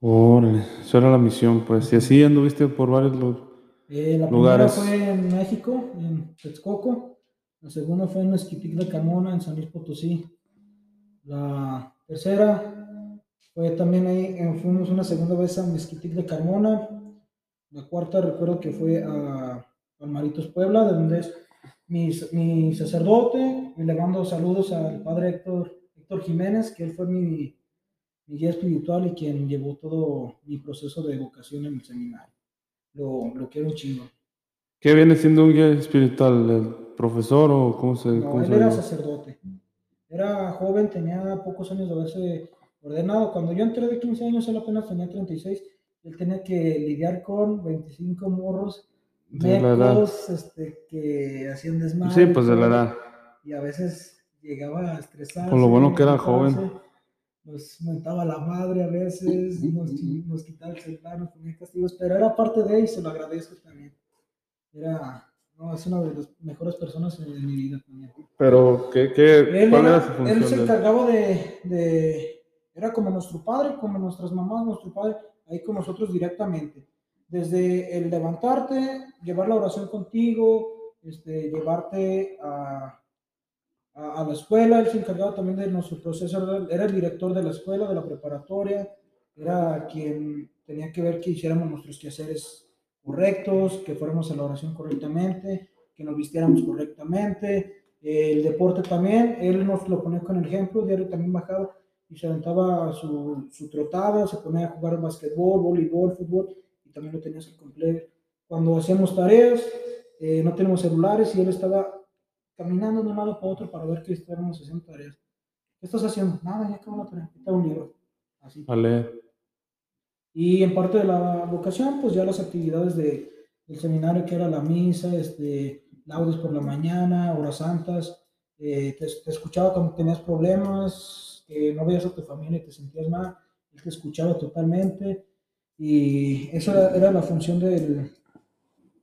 Órale, eso era la misión, pues. Y así anduviste por varios Eh, la Lugares. primera fue en México, en Texcoco. La segunda fue en Esquitic de Carmona, en San Luis Potosí. La tercera fue también ahí, eh, fuimos una segunda vez a Mezquitic de Carmona. La cuarta recuerdo que fue a Palmaritos, Puebla, de donde es mi, mi sacerdote. Y le mando saludos al padre Héctor, Héctor Jiménez, que él fue mi, mi guía espiritual y quien llevó todo mi proceso de vocación en el seminario. Lo, lo quiero un chingo. ¿Qué viene siendo un guía espiritual? ¿El profesor o cómo se, No, cómo él se era sacerdote. Era joven, tenía pocos años de haberse ordenado. Cuando yo entré de 15 años, él apenas tenía 36. Él tenía que lidiar con 25 morros mecos este, que hacían desmadre. Sí, pues de la edad. Y a veces llegaba a estresarse. Por lo bueno que era joven. Nos mentaba la madre a veces, *laughs* nos, quitaba el celular, nos ponía castigos, pero era parte de él y se lo agradezco también. Era, no, es una de las mejores personas en mi vida también. Pero, ¿qué, qué, Él, ¿cuál era- su función? él se de encargaba de, de- era como nuestro padre, como nuestras mamás, nuestro padre, ahí con nosotros directamente. Desde el levantarte, llevar la oración contigo, este, llevarte a, a, a la escuela, él se encargaba también de nuestro proceso, era, el director de la escuela, de la preparatoria, era quien tenía que ver que hiciéramos nuestros quehaceres correctos, que fuéramos a la oración correctamente, que nos vistiéramos correctamente, el deporte también, él nos lo ponía con el ejemplo, diario también bajaba y se aventaba su, su trotada, se ponía a jugar basquetbol, voleibol, fútbol, y también lo tenías que cumplir. Cuando hacíamos tareas, eh, no tenemos celulares y él estaba caminando de un lado para otro para ver que estábamos haciendo tareas. ¿Qué estás haciendo? Nada, ya acabo la tarea, está un libro. Así. Leer. Y en parte de la vocación, pues ya las actividades de, del seminario, que era la misa, este, laudes por la mañana, horas santas, eh, te, te escuchaba cuando tenías problemas, que no veías a tu familia y te sentías mal, él te escuchaba totalmente. Y eso era, era la función del,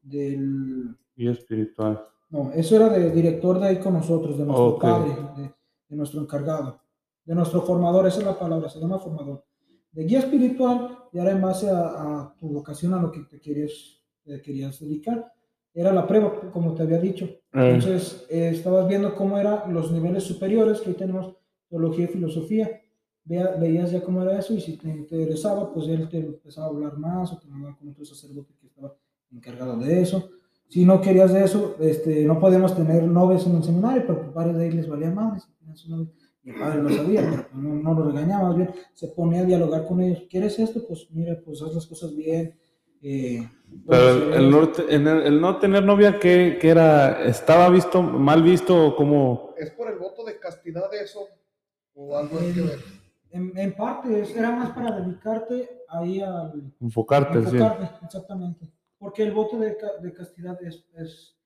del, Guía espiritual. No, eso era de director de ahí con nosotros, de nuestro Ok. padre, de, de nuestro encargado, de nuestro formador, esa es la palabra, se llama formador. De guía espiritual, y ahora en base a, a tu vocación, a lo que te querías, te querías dedicar, era la prueba, como te había dicho. Eh, Entonces, eh, estabas viendo cómo eran los niveles superiores, que hoy tenemos teología y filosofía. Vea- veías ya cómo era eso y si te interesaba, pues él te empezaba a hablar más o te mandaba con otro sacerdote que estaba encargado de eso. Si no querías de eso, este, no podíamos tener novios en el seminario, pero pues varios de ahí les valía madre. si tenían su novio. Y el padre lo sabía, pero pues no, no lo regañaba, más bien se ponía a dialogar con ellos. ¿Quieres esto? Pues mira, pues haz las cosas bien. eh, Pero el, el norte- en el, el no tener novia, ¿qué, qué era? ¿Estaba visto, mal visto o cómo? ¿Es por el voto de castidad eso? ¿O algo que ver? En, en parte, es- era más para dedicarte ahí al, Enfocarte, sí. enfocarte, exactamente. Porque el voto de, de castidad es, es,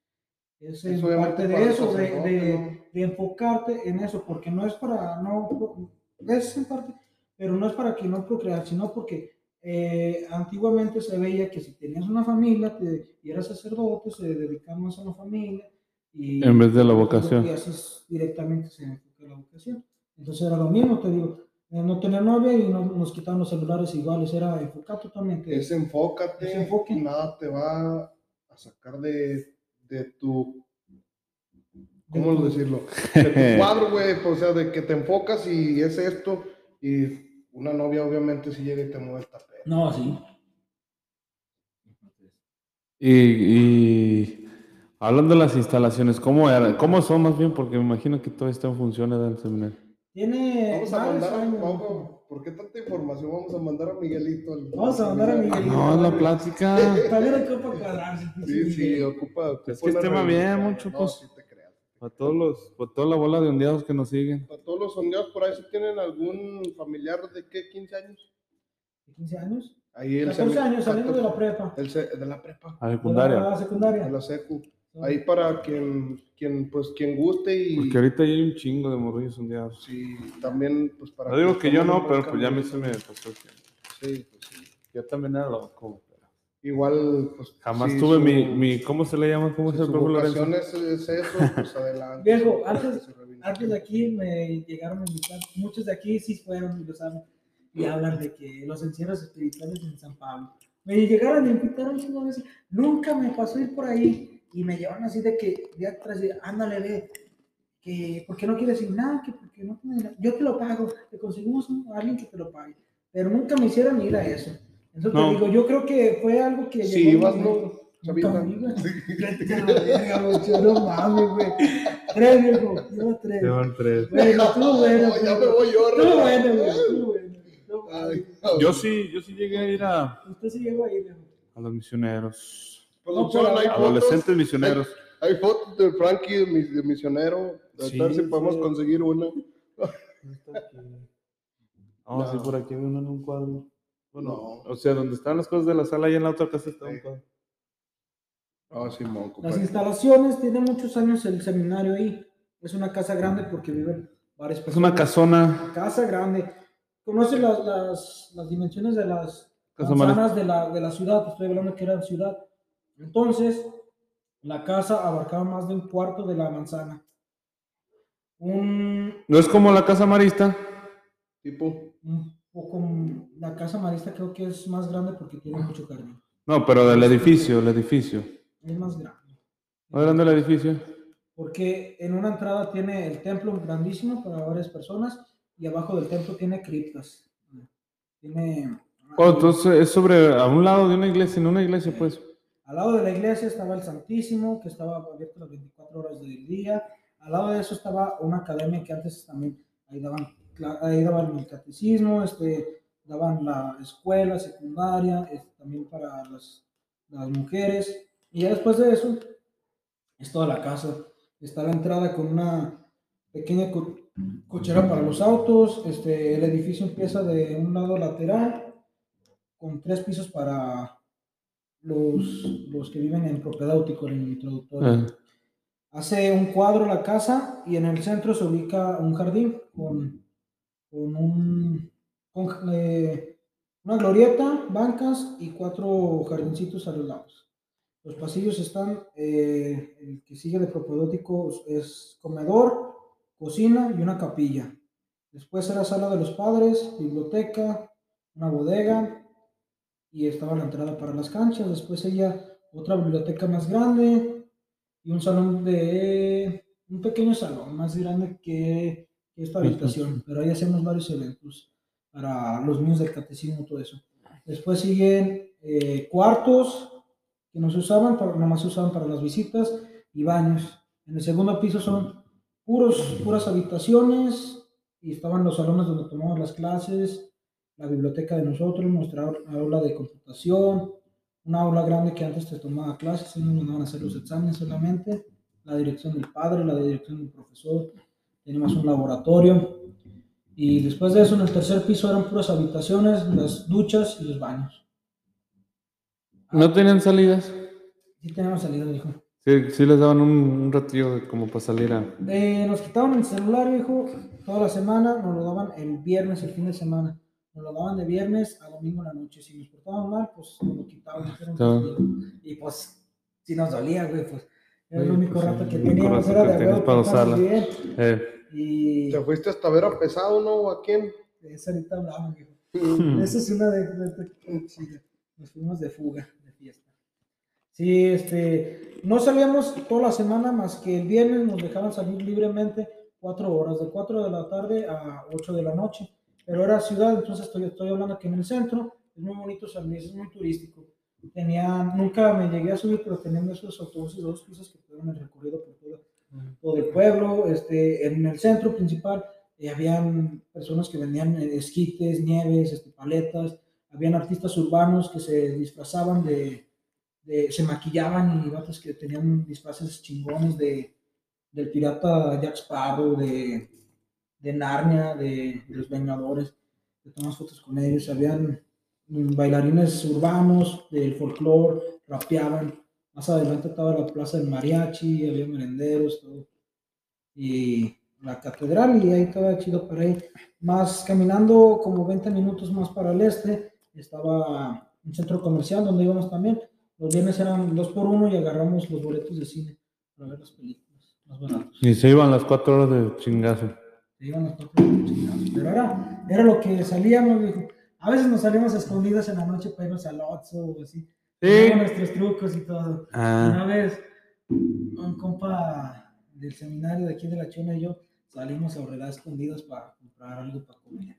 es en parte de eso, de, de- ¿no? de enfocarte en eso, porque no es para, no, es en parte, pero no es para que no procrear, sino porque eh, antiguamente se veía que si tenías una familia te, y eras sacerdote, se dedicaban más a la familia. Y, En vez de la vocación. Y así es, directamente se enfoca la vocación. Entonces era lo mismo, te digo, no tener novia y no, nos quitaban los celulares iguales, era enfocar totalmente. Es enfócate, enfoque. nada te va a sacar de, de tu, de ¿cómo tu- decirlo? *laughs* De tu cuadro, güey, pues, o sea, de que te enfocas y es esto, y una novia obviamente si llega y te mueve el tapete. No, sí. Y, y hablando de las instalaciones, ¿cómo, era, ¿cómo son más bien? Porque me imagino que todo está en función del seminario. Tiene Vamos a mandar, a- años. vamos, ¿por qué tanta información? Vamos a mandar a Miguelito. al- Vamos a mandar a Miguelito. No, es la plática. *laughs* También ocupa cuadrarse. Sí, sí, *laughs* ocupa. ocupa Es que es una tema revisión. bien, mucho, No, pues. sí te creas. Para todos los, para toda la bola de ondeados que nos siguen. Para todos los sondeados por ahí, si tienen algún familiar de qué, 15 años. 15 años. Ahí el 14 semi- años saliendo de la 14, prepa. el de la prepa, A De secundaria. la secundaria. de la secu. Ahí para quien, quien, pues, quien guste y Porque ahorita ya hay un chingo de morrillos ondeados. sí, también, pues, para No digo que yo no, pero pues ya a mí se me pasó el tiempo. Sí, pues sí. Yo también era loco. pero- igual, pues. Jamás sí, tuve su- mi, mi, ¿cómo se le llama? ¿Cómo si es el profe Lorenzo? es, es eso, pues adelante. Viejo, antes-. Antes de aquí me llegaron a invitar, muchos de aquí sí fueron y lo saben, y hablan de que los encierros espirituales en San Pablo. Me llegaron a invitar una vez, nunca me pasó ir por ahí, y me llevaron así de que, de atrás, de, ándale, ve, que, ¿por qué no quieres ir? Nada, que porque no yo te lo pago, te conseguimos a alguien que te lo pague, pero nunca me hicieron ir a eso. Entonces No. te digo, yo creo que fue algo que... Sí, ibas. ¿no? Chavita. a *laughs* no mames, güey. Tres, viejo, yo tres. Llevan tres. *laughs* Bueno, ya me voy yo, Rafa. bueno, güey. Yo sí, yo sí llegué a ir a, Usted sí llegó ahí, viejo. a los misioneros. Producción, No, pero- hay fotos. Adolescentes misioneros. Hay fotos de Frankie, de, mis- de misionero. A Sí, ver si podemos sí. conseguir una. No, sí, No. por aquí viene un cuadro. Bueno, No. o sea, donde están las cosas de la sala, y en la otra casa está un Sí. cuadro. Ah, Simón, Las compadre. instalaciones, tiene muchos años el seminario ahí. Es una casa grande porque viven varias Es personas. una casona. casa grande. ¿Conoce las, las, las dimensiones de las manzanas de la, de la ciudad? Estoy hablando que era ciudad. Entonces, la casa abarcaba más de un cuarto de la manzana. Un, No es como la casa marista. Tipo, un poco, la casa marista creo que es más grande porque tiene mucho jardín. No, pero del edificio, el edificio. Es más grande. ¿No grande el edificio? Porque en una entrada tiene el templo grandísimo para varias personas y abajo del templo tiene criptas. Tiene... Oh, entonces es sobre, a un lado de una iglesia, en una iglesia, pues. Al lado de la iglesia estaba el Santísimo, que estaba abierto las 24 horas del día. Al lado de eso estaba una academia que antes también ahí daban, ahí daban el catecismo, este, daban la escuela secundaria, este, también para las, las mujeres. Y ya después de eso, es toda la casa. Está la entrada con una pequeña co- cochera para los autos. Este, el edificio empieza de un lado lateral, con tres pisos para los, los que viven en propiedad hortícola en el introductorio. Ah, Hace un cuadro la casa y en el centro se ubica un jardín con, con un, con, eh, una glorieta, bancas y cuatro jardincitos a los lados. Los pasillos están, eh, el que sigue de propedéutico es comedor, cocina y una capilla. Después era sala de los padres, biblioteca, una bodega y estaba la entrada para las canchas. Después ella otra biblioteca más grande y un salón de un pequeño salón más grande que, esta habitación. Pero ahí hacemos varios eventos para los niños del catecismo, todo eso. Después siguen eh, cuartos que no se usaban, para, nomás se usaban para las visitas y baños. En el segundo piso son puros, puras habitaciones y estaban los salones donde tomamos las clases, la biblioteca de nosotros, nuestra aula- de computación, una aula grande que antes te tomaba clases, y nos mandaban a hacer los exámenes solamente, la dirección del padre, la dirección del profesor, teníamos un laboratorio y después de eso en el tercer piso eran puras habitaciones, las duchas y los baños. ¿No tenían salidas? Sí teníamos salida, dijo. Sí, sí les daban un, un ratillo como para salir a... Eh, nos quitaban el celular, viejo, toda la semana, nos lo daban el viernes, el fin de semana. Nos lo daban de viernes a domingo en la noche. Si nos portaban mal, pues nos lo quitaban. Y pues, si nos dolía, güey, pues era el único pues, rato que teníamos, era que de huevo para usarla. Eh, Y ¿te fuiste hasta ver a pesado, no? ¿A quién? de eso ahorita hablamos, viejo. hmm. Esa es una de, de- de- chida. Nos fuimos de fuga, de fiesta. Sí, este, no salíamos toda la semana más que el viernes nos dejaban salir libremente cuatro horas, de cuatro de la tarde a ocho de la noche. Pero era ciudad, entonces estoy, estoy hablando que en el centro es muy bonito San Luis, es muy turístico. Tenía, nunca me llegué a subir, pero tenían esos autobuses dos pisos que dan el recorrido por todo, todo el pueblo. Este, en el centro principal eh, habían personas que vendían eh, esquites, nieves, este, paletas, habían artistas urbanos que se disfrazaban de, de- se maquillaban y vatos que tenían disfraces chingones de, del pirata Jack Sparrow, de, de Narnia, de, los Vengadores, de tomas fotos con ellos, habían bailarines urbanos del folclore, rapeaban, más adelante estaba la plaza del mariachi, había merenderos, todo y la catedral y ahí estaba chido para ir. Más caminando como 20 minutos más para el este estaba un centro comercial donde íbamos también. Los viernes eran dos por uno y agarramos los boletos de cine para ver las películas más baratos. Y se iban las cuatro horas de chingazo. Iban los. Pero era, era lo que salíamos, dijo. A veces nos salíamos escondidas en la noche para irnos al Otso o así. Sí. Teníamos nuestros trucos y todo. Ah, Una vez, un compa del seminario de aquí de la Chona y yo salimos a escondidos para comprar algo para comer.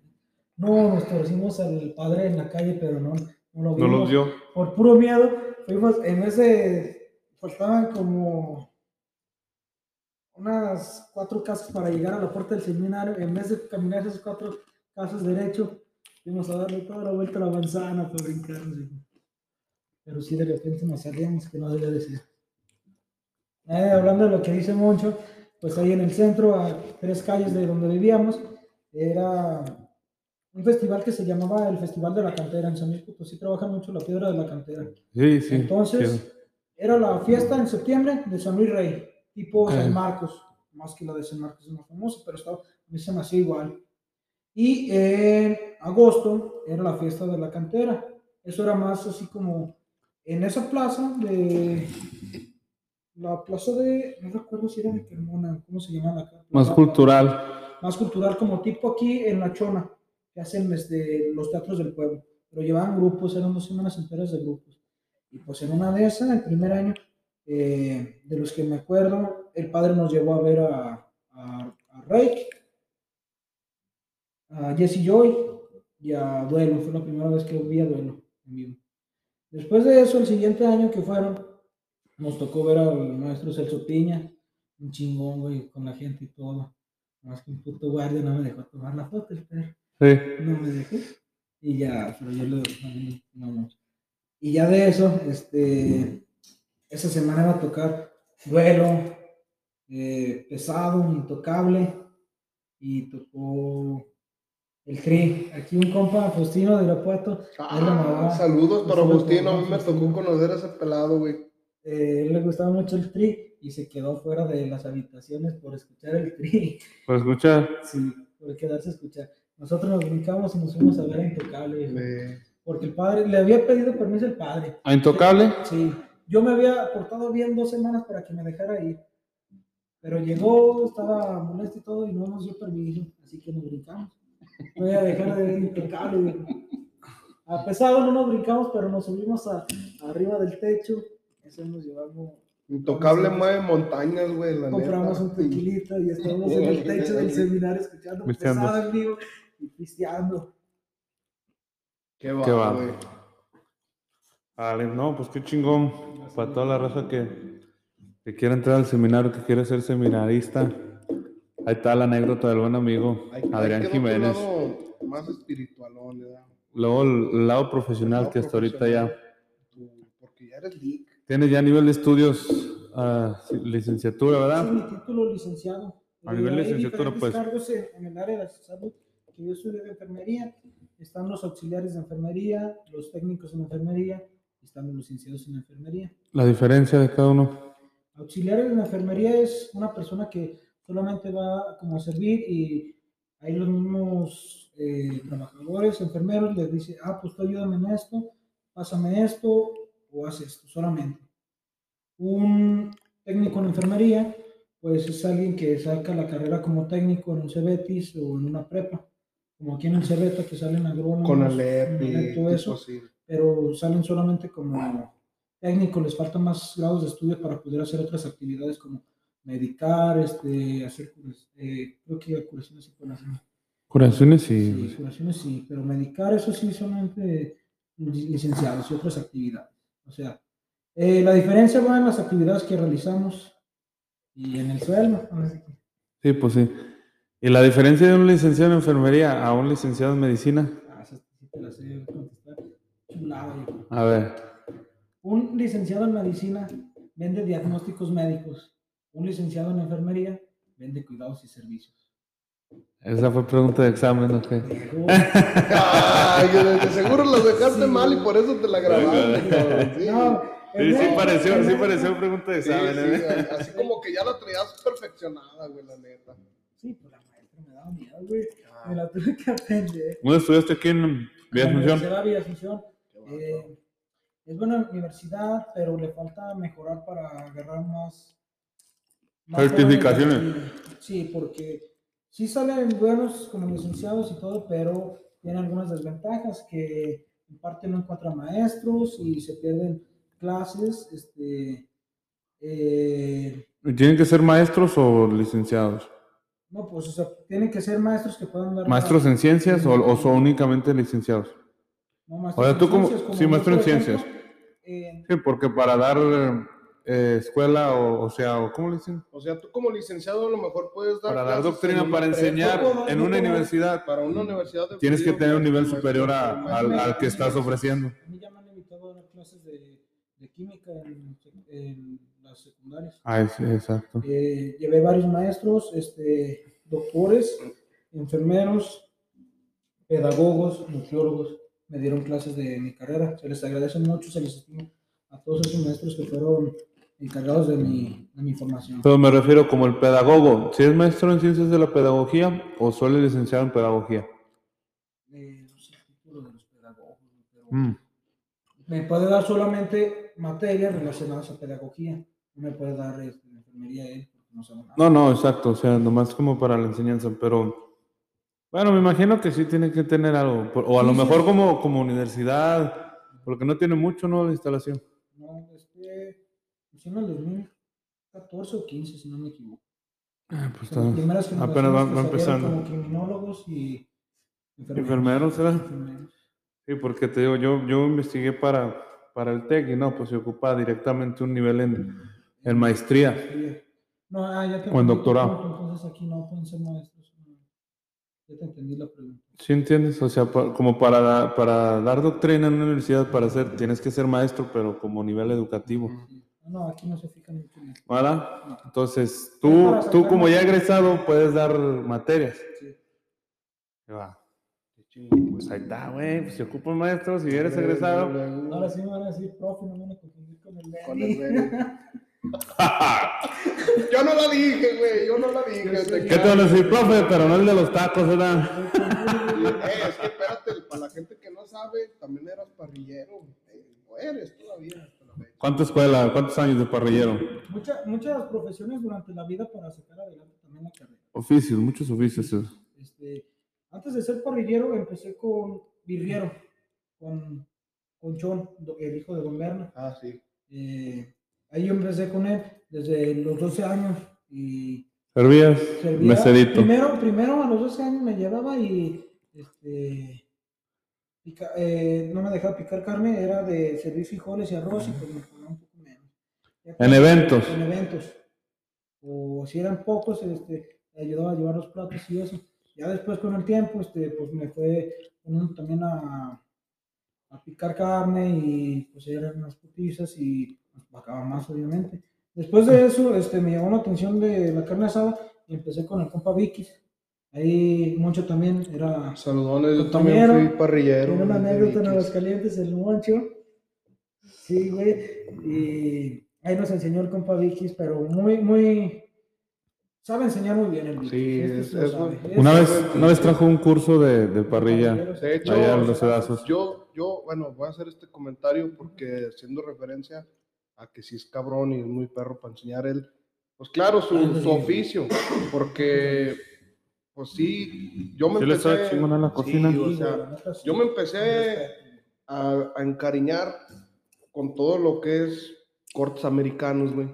No, nos torcimos al padre en la calle, pero no, no lo no vimos. los vio. Por puro miedo, fuimos, en de, faltaban como unas cuatro casas para llegar a la puerta del seminario, en vez de caminar esas cuatro casas derecho, fuimos a darle toda la vuelta a la manzana para brincarnos. Pero sí, de repente nos salíamos que no debía de ser. Eh, hablando de lo que dice Moncho, pues ahí en el centro, a tres calles de donde vivíamos, era un festival que se llamaba el Festival de la Cantera. En San Luis Potosí trabaja mucho la piedra de la cantera. Sí, sí. Entonces, sí. era la fiesta en septiembre de San Luis Rey, tipo. San Marcos, más que la de San Marcos es más famosa, pero estaba, a mí se me hacía igual. Y en agosto era la fiesta de la cantera. Eso era más así como en esa plaza de la plaza de, no recuerdo si era de Carmona, ¿cómo se llama la plaza? Más cultural. más cultural como tipo aquí en La Chona, que hacen desde los teatros del pueblo, pero llevaban grupos, eran dos semanas enteras de grupos. Y pues en una de esas, el primer año, eh, de los que me acuerdo, el padre nos llevó a ver a, a, a Jesse Joy y a Duelo, fue la primera vez que vi a Duelo en vivo. Después de eso, el siguiente año que fueron, nos tocó ver al maestro Celso Piña, un chingón, güey, con la gente y todo. Más que un puto guardia no me dejó tomar la foto, el perro. Sí. No me dejó. Y ya, pero yo lo no, no. Y ya de eso, este, esa semana iba a tocar duelo, eh, pesado, intocable, y tocó el CRI. Aquí un compa, Faustino de Irapuato. Ah, saludos para Agustín, a mí me Faustino. tocó conocer a ese pelado, güey. Eh, él le gustaba mucho el tri y se quedó fuera de las habitaciones por escuchar el tri. Pues escucha. Sí, por quedarse a escuchar. Nosotros nos brincamos y nos fuimos a ver a Intocable. Porque el padre, le había pedido permiso el padre. ¿A Intocable? Sí, yo me había portado bien dos semanas para que me dejara ir. Pero llegó, estaba molesto y todo y no nos dio permiso. Así que nos brincamos. Voy a dejar de ver Intocable. dijo. A pesar no nos brincamos, pero nos subimos a, arriba del techo. Eso nos llevamos Intocable mueve montañas, güey, la compramos neta. un tequilita y estábamos en el techo del seminario escuchando pesado en vivo y pisteando. Qué va, Qué va. güey. Vale, no, pues qué chingón. Para toda la raza que, que quiere entrar al seminario, que quiere ser seminarista. Ahí está la anécdota del buen amigo Hay- hay Adrián que otro Jiménez. lado más espiritualón, ¿verdad? Luego el, el lado profesional lado que hasta ahorita ya. profesional. Tú- Porque ya eres geek. Tienes ya nivel de estudios, sí, licenciatura, Sí, ¿verdad? mi título licenciado. A nivel hay licenciatura, pues. cargos en, en el área de la salud que yo estudio de enfermería. Están los auxiliares de enfermería, los técnicos en enfermería, los licenciados en enfermería. La diferencia de cada uno. Auxiliares en enfermería es una persona que solamente va como a servir y hay los mismos eh, trabajadores, enfermeros, les dice, ah, pues tú ayúdame en esto, pásame esto o haz esto, solamente. Un técnico en enfermería, pues es alguien que saca la carrera como técnico en un CEBETIS o en una prepa, como aquí en el CEBETA que salen agrónomos, Con Alep Alep, y todo eso. Pero salen solamente como técnicos, les faltan más grados de estudio para poder hacer otras actividades como medicar, este, hacer eh, creo que curaciones sí hacer. Curaciones Sí, y. curaciones sí, pero medicar eso sí solamente li- licenciados y otras actividades. O sea, eh, la diferencia va en las actividades que realizamos y en el sueldo. sí Sí, pues sí. ¿Y la diferencia de un licenciado en enfermería a un licenciado en medicina? Ah, esa sí te la sé Chulada, viejo. A ver, Un licenciado en medicina vende diagnósticos médicos. Un licenciado en enfermería vende cuidados y servicios. esa fue pregunta de examen, ¿ok? Ay, de seguro lo dejaste Sí. mal y por eso te la grabaste. sí. no, Sí, sí pareció, sí pareció pregunta de examen, sí, ¿eh? así como que ya la traías perfeccionada, güey, la neta. Sí, pues la maestra me daba miedo, güey. Me la tuve que aprender. ¿Dónde estudiaste aquí en En la Asunción? Universidad de Villa Asunción. Eh, es buena universidad, pero le falta mejorar para agarrar más. más Certificaciones. Sí, porque sí salen buenos como licenciados y todo, pero tienen algunas desventajas que en parte no encuentran maestros y se pierden clases. Este, eh, ¿Tienen que ser maestros o licenciados? no, pues, o sea, tienen que ser maestros que puedan dar. ¿Maestros en ciencias o, o son únicamente licenciados? No, maestros O sea, tú como- sí, maestro en ciencias. en- Sí, porque para dar eh, escuela o, o sea, o ¿cómo le dicen? O sea, tú como licenciado a lo mejor puedes dar Para dar doctrina, para enseñar en una universidad, Para una universidad de tienes que tener un nivel maestro, superior a- maestro, al, maestro. al que estás ofreciendo. A mí ya me han invitado a dar clases de, de química en, en las secundarias. Ah, sí, exacto. Eh, llevé varios maestros, este, doctores, enfermeros, pedagogos, nutriólogos, me dieron clases de mi carrera. Se les agradece mucho, se les estima a todos esos maestros que fueron encargados de mi, de mi formación. Pero me refiero como el pedagogo. ¿Si es maestro en ciencias de la pedagogía o solo licenciado en pedagogía? Eh, no sé el título de los pedagogos, pero Mm. me puede dar solamente materias relacionadas a pedagogía. No me puede dar este, enfermería él, porque no sabe nada. No, no, exacto. O sea, nomás como para la enseñanza, pero bueno, me imagino que sí tiene que tener algo. O a lo sí. mejor como, como universidad, porque no tiene mucho, ¿no? La instalación. No, este, hicieron el 2014 o 15, si no me equivoco. Ah, pues las está- primeras apenas va, empezando. Como criminólogos y enfermeros. ¿Enfermeros, será? Enfermeros. Sí, porque te digo, yo, yo investigué para, para el TEC y no, pues se ocupa directamente un nivel en, en maestría. No, ah, ya te en tu doctorado. Entonces aquí no pueden ser maestros. Ya te entendí la pregunta. ¿Sí entiendes? O sea, como para, para dar doctrina en una universidad, para hacer, tienes que ser maestro, pero como nivel educativo. No, no, aquí no se fijan en. ¿Verdad? Entonces, Es tú, tú como ya egresado puedes dar materias. Sí. Va. Pues ahí está, güey. Pues se ocupan maestros si eres egresado. Ahora sí me van a decir, profe, no me van a confundir con el Con Lenny. *laughs* Yo no la dije, güey. Yo no la dije. te ¿Qué te van a decir, profe? Pero no el de los tacos, ¿verdad? Eh, es que espérate, para la gente que no sabe, también eras parrillero. Eh, O eres todavía. ¿Cuánta escuela? ¿Cuántos años de parrillero? Mucha- muchas profesiones durante la vida para sacar adelante también la carrera. Oficios, muchos oficios. Este, antes de ser parrillero empecé con birriero, con, con do- el hijo de Don Berna. Ah, sí. Eh, ahí yo empecé con él desde los 12 años y Servías, servía- meserito. Primero, primero a los 12 años me llevaba y este, pica- eh, no me dejaba picar carne, era de servir frijoles y arroz y pues me ponía un poco menos. Ya En eventos. En eventos. O si eran pocos, este, me ayudaba a llevar los platos y eso. Ya después con el tiempo, este, pues me fue poniendo también a, a picar carne y pues eran unas putizas y pues, bajaba más obviamente. Después de eso, este, me llamó la atención de la carne asada y empecé con el compa Vicky. Ahí mucho también era Saludones, yo también fui parrillero. tiene una anécdota en. Aguascalientes, el Moncho. Sí, güey. Y ahí nos enseñó el compa Vikis, pero muy, muy. Sabe enseñar muy bien el Vikis. Sí, este es- es sabe. Una vez, una vez trajo un curso de, de parrilla. De hecho, allá en los sedazos. yo, yo, bueno, voy a hacer este comentario porque haciendo referencia a que si es cabrón y es muy perro para enseñar él, pues claro, su, su oficio, porque, pues sí, yo me Sí empecé, chingón a la sí, cocina. o Sí, sea, yo me empecé a, a encariñar con todo lo que es cortes americanos, güey.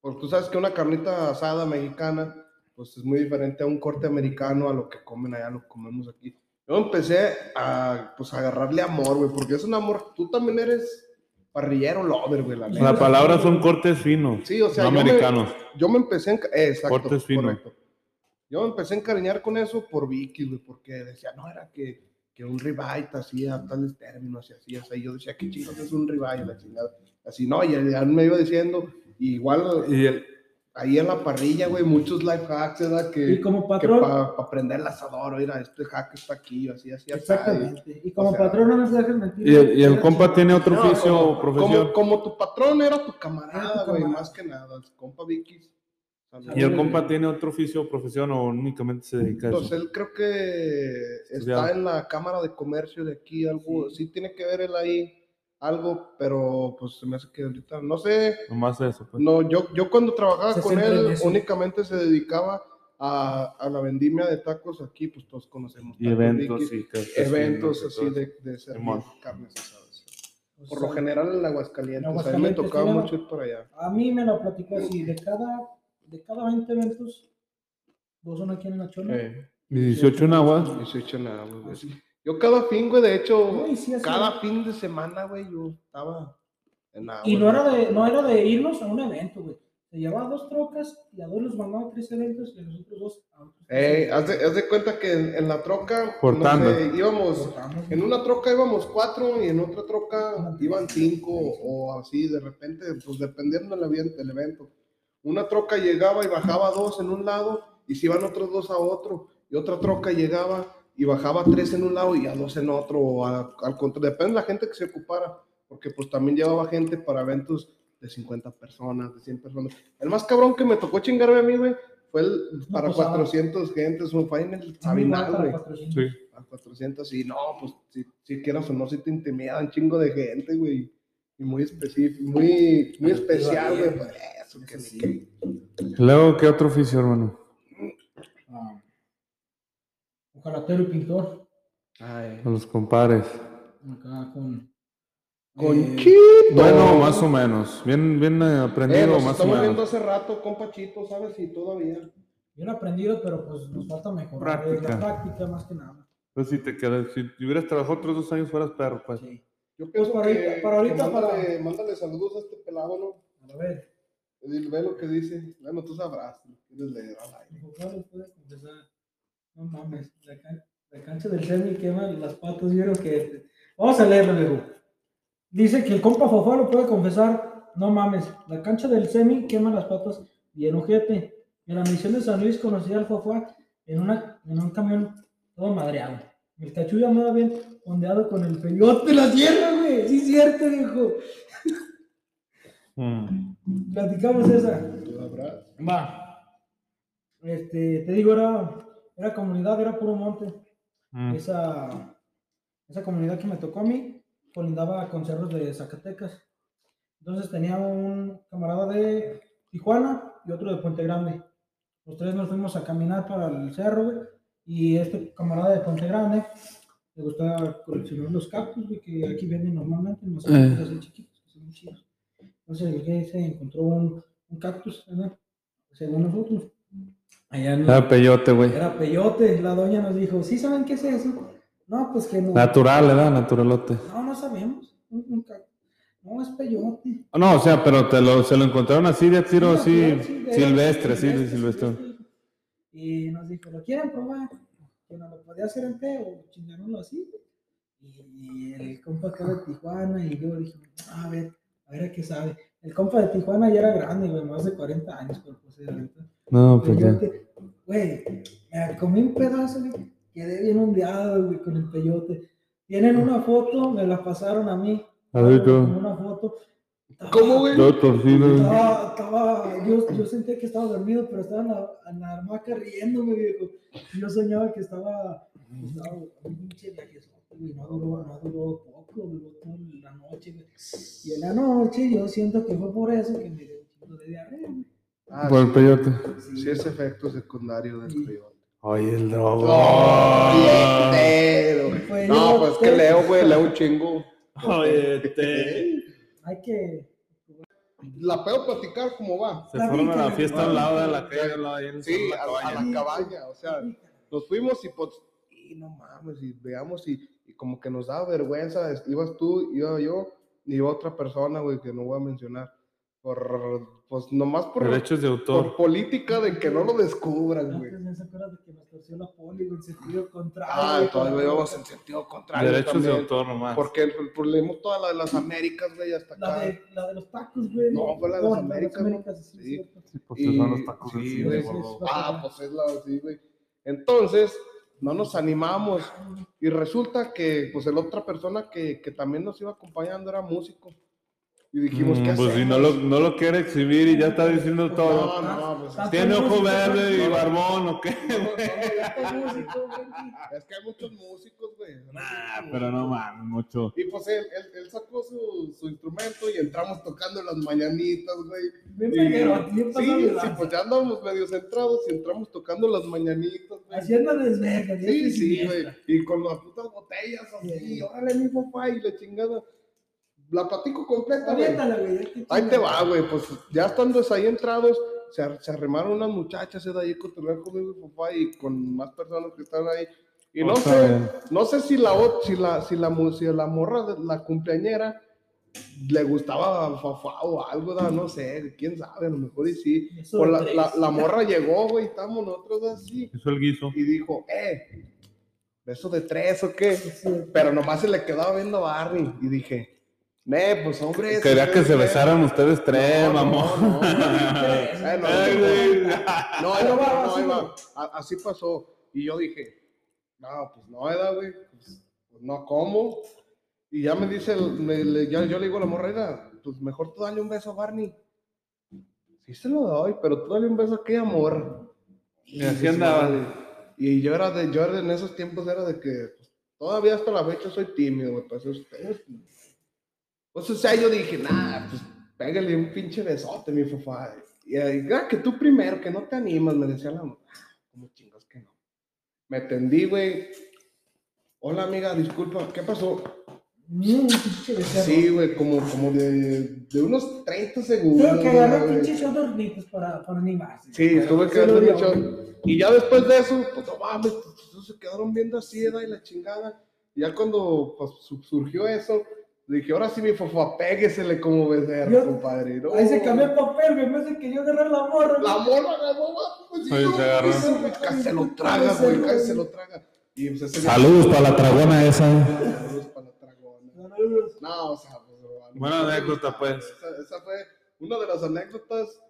Porque tú sabes que una carnita asada mexicana, pues es muy diferente a un corte americano, a lo que comen allá, lo que comemos aquí. Yo empecé a, pues, a agarrarle amor, güey, porque es un amor, tú también eres parrillero lover, güey, la. La palabra son cortes finos, Sí, o sea, no yo me- americanos. Yo me empecé en... eh, exacto, Cortes finos. Yo me empecé a encariñar con eso por Vicky, güey, porque decía, no, era que, que un ribeye te hacía tales términos y así, así. Yo decía, ¿qué chingados es un ribeye? La chingada. Así, no, y él me iba diciendo, y igual Y el, ahí en la parrilla, güey, muchos life hacks, ¿verdad? Que, Y como patrón. para prender el asador, mira, este hack está aquí, así, así, así. Exactamente. Y como o sea, patrón no me dejes mentir. y el, y el compa tiene otro No, oficio o como, profesión. como, como tu patrón era tu camarada, güey, más que nada. El compa Vicky ¿Y el compa tiene otro oficio o profesión o únicamente se dedica a Pues eso? él creo que está en la Cámara de Comercio de aquí, algo, sí. tiene que ver él ahí, algo, pero pues se me hace que ahorita, no sé, Nomás eso, pues. no, yo, yo cuando trabajaba Se con en él únicamente se dedicaba a, a la vendimia de tacos aquí, pues todos conocemos. Y Tacos eventos y cosas eventos así todo de, de servir carnes asadas. Pues, Por lo general en Aguascalientes, En a mí me Aguascalientes, tocaba sí, mucho ir por allá. A mí me lo platicó así, de cada, de cada 20 eventos, dos son aquí en la Chona. Eh, ¿Y 18 en agua? 18 nada, güey. Yo cada fin, güey, de hecho, Güey, sí, así cada era. fin de semana, güey, yo estaba en agua. Y no era, de, no era de irnos a un evento, güey. Se llevaba dos trocas y a dos les mandaba tres eventos y a los otros dos a otros. Eh, eventos. haz, de, haz de cuenta que en, en la troca, Por no sé, íbamos, Cortamos, en una troca íbamos cuatro y en otra troca iban cinco o así, de repente, pues dependiendo del evento. del evento. Una troca llegaba y bajaba dos en un lado y se iban otros dos a otro. Y otra troca llegaba y bajaba tres en un lado y a dos en otro. o a- al contrario, depende de la gente que se ocupara, porque pues también llevaba gente para eventos de 50 personas, de 100 personas. El más cabrón que me tocó chingarme a mí, güey, fue el para pues, ah. 400 gentes, fue en el A mí igual Sabinal, güey. 400. Sí. A 400 y no, pues si, si quieras o no, si te intimidan chingo de gente, güey. Y muy específico, muy, muy especial, güey. pues, eso, que sí. Luego, ¿qué otro oficio, hermano? Ah, ojalatero y pintor. Ay, A los compadres. Acá con. Conchito. Bueno, más o menos. Bien, bien eh, Eh, aprendido, nos más o estamos viendo menos. hace rato, compa Chito, ¿sabes? Y todavía. Bien aprendido, pero pues nos falta mejorar. eh, Práctica. La práctica más que nada. Pues si te quedas, si hubieras trabajado otros dos años fueras perro, pues. Sí. Yo pienso para que, ahorita- para ahorita, que mándale, para- mándale saludos a este pelado, ¿no? A ver, Y ve lo que dice. Bueno, tú sabrás. si lo quieres leer al aire. No mames, la, can- la cancha del semi quema las patas. Yo creo que. Vamos a leerlo, viejo. Dice que el compa Fofá lo puede confesar. No mames, la cancha del semi quema las patas bien ojete. En la misión de San Luis conocí al Fofá en, una, en un camión todo madreado. El cachulla andaba bien ondeado con el peyote de la sierra, güey. Sí, cierto, viejo. Mm. Platicamos esa. Va. Este, te digo, era, era comunidad, era puro monte. Mm. Esa, esa comunidad que me tocó a mí colindaba con cerros de Zacatecas. Entonces tenía un camarada de Tijuana y otro de Puente Grande. Los tres nos fuimos a caminar para el cerro, güey, y este camarada de Puente Grande le gustaba coleccionar los cactus, güey, que aquí venden normalmente, en los Eh. chiquitos, que son muy chidos. Entonces el güey se encontró un, un cactus, ¿verdad? Según nosotros. Allá Era peyote, güey. era peyote, la doña nos dijo, ¿sí saben qué es eso? No, pues que no. Natural, ¿verdad? Naturalote. No, no sabemos. Un- un ca- No, es peyote. No, o sea, pero te lo, se lo encontraron así de tiro, Sí, así, natural, sí, de- silvestre, así de silvestre. Y nos dijo, ¿lo quieren probar? Que no lo podía hacer en té o así. Y el compa acá de Tijuana y yo dije, a ver, a ver a qué sabe. El compa de Tijuana ya era grande, güey, más de 40 años, pero pues era. No, pues ya. Güey, me comí un pedazo, güey. Quedé bien ondeado, güey, con el peyote. Tienen una foto, me la pasaron a mí. A ver, Con ¿cómo? Una foto. ¿Cómo, güey? Estaba, estaba, yo, yo sentía que estaba dormido, pero estaba en la, en la hamaca riéndome, viejo. Yo soñaba que estaba, estaba un pinche viajezote, güey. No duró, no duró poco, duró toda la noche, güey. Y en la noche yo siento que fue por eso que me dio un chingo de diarrea, güey. Ah, Por el peyote. sí, es efecto secundario del Sí. peyote. Oye, el drogo. ¡Oh, entero! Pues No, pues que leo, güey, leo un chingo. Oye, te. Hay que. La puedo platicar cómo va. Se fueron a la fiesta al lado de la calle, al lado de ahí en Sí, la a, a la cabaña, o sea, nos fuimos y pues, y no mames, y veamos, y, y como que nos daba vergüenza, ibas tú, iba yo, y iba otra persona, güey, que no voy a mencionar, por, pues nomás por, Derechos de por autor. política de que no lo descubran, güey. Antes de que nos torció la poli, güey, en sentido contrario. Ah, todavía íbamos en sentido contrario Derechos de también, autor nomás. porque el, el problema toda la de las Américas, güey, hasta La acá. de, la de los tacos, güey. No, fue la de las Américas, ¿no? sí, Sí. Sí, pues Y- son los tacos del sí, güey. gordo. Ah, pues es la sí, güey. Entonces, no nos animamos. Y resulta que, pues, la otra persona que, que también nos iba acompañando era músico. Y dijimos, Mm, ¿qué pues si no lo, no lo quiere exhibir y ya está diciendo todo. No, no, pues ¿Tiene ojo verde y No. barbón o qué? no, no, ya Estás músico, güey. Es que hay muchos músicos, güey. Nah, pero no mames, mucho. Y pues él, él, él sacó su, su instrumento y entramos tocando las mañanitas, güey. Bien bien sí, sí, pues ya andamos medio centrados y entramos tocando las mañanitas, güey. Haciendo desverga, Sí, sí, güey. Y con las putas botellas así, Sí. órale mi papá y la chingada. La platico completa, güey. Aviéntala, Ahí te va, güey. Pues ya estando ahí entrados, se, ar- se arrimaron unas muchachas eh, de ahí con conmigo y papá y con más personas que estaban ahí. Y no sé, no sé si la, si la, si la, mu- si la morra, de la cumpleañera, le gustaba Fafá o algo, da, no sé, quién sabe, a lo mejor y sí. De la, la, la morra llegó, güey, estamos nosotros así, Hizo el guiso. y dijo, eh, ¿beso de tres o qué? Pero nomás se le quedaba viendo a Barney, y dije, ne, pues hombre. Quería que se besaran ustedes tres, mamón. No, no, Eh, no, no, así pasó. Y yo dije, no, pues no, ¿verdad, güey? Pues, pues no, ¿cómo? Y ya me dice, me- le- ya, yo le digo a la morra, "Oiga, pues mejor tú dale un beso a Barney. Sí se lo doy, pero tú dale un beso a aquella morra. Y así andaba. "Vale". Y yo era de, yo era en esos tiempos era de que pues, todavía hasta la fecha soy tímido, güey, pues ustedes. Pues, o sea, yo dije, nah, pues pégale un pinche besote, mi papá. Y ahí, ah, que tú primero, que no te animas, me decía la mamá. Como chingas que no. Me tendí, güey. Hola, amiga, disculpa, ¿qué pasó? Mm, pinche. Sí, güey, como, como de, de unos 30 segundos. Creo que agarró güey. pinches otros gritos para, para animarse. Sí, tuve que darle dio. mucho. Y ya después de eso, pues no mames, pues, se quedaron viendo así. Y la chingada. Y ya cuando pues, su- surgió eso, dije, ahora sí mi fofo, péguesele como becerro, Yo- compadre. No, Ahí se cambió el papel, vez de que yo agarrar la morra. La morra agarró, pues, sí, Ahí se agarró. se lo traga, güey, casi se lo traga. Y pues ese Saludos para la tragona esa. Saludos para la tragona. Saludos. No, o sea, pues, Buena anécdota, pues. Esa, esa fue una de las anécdotas,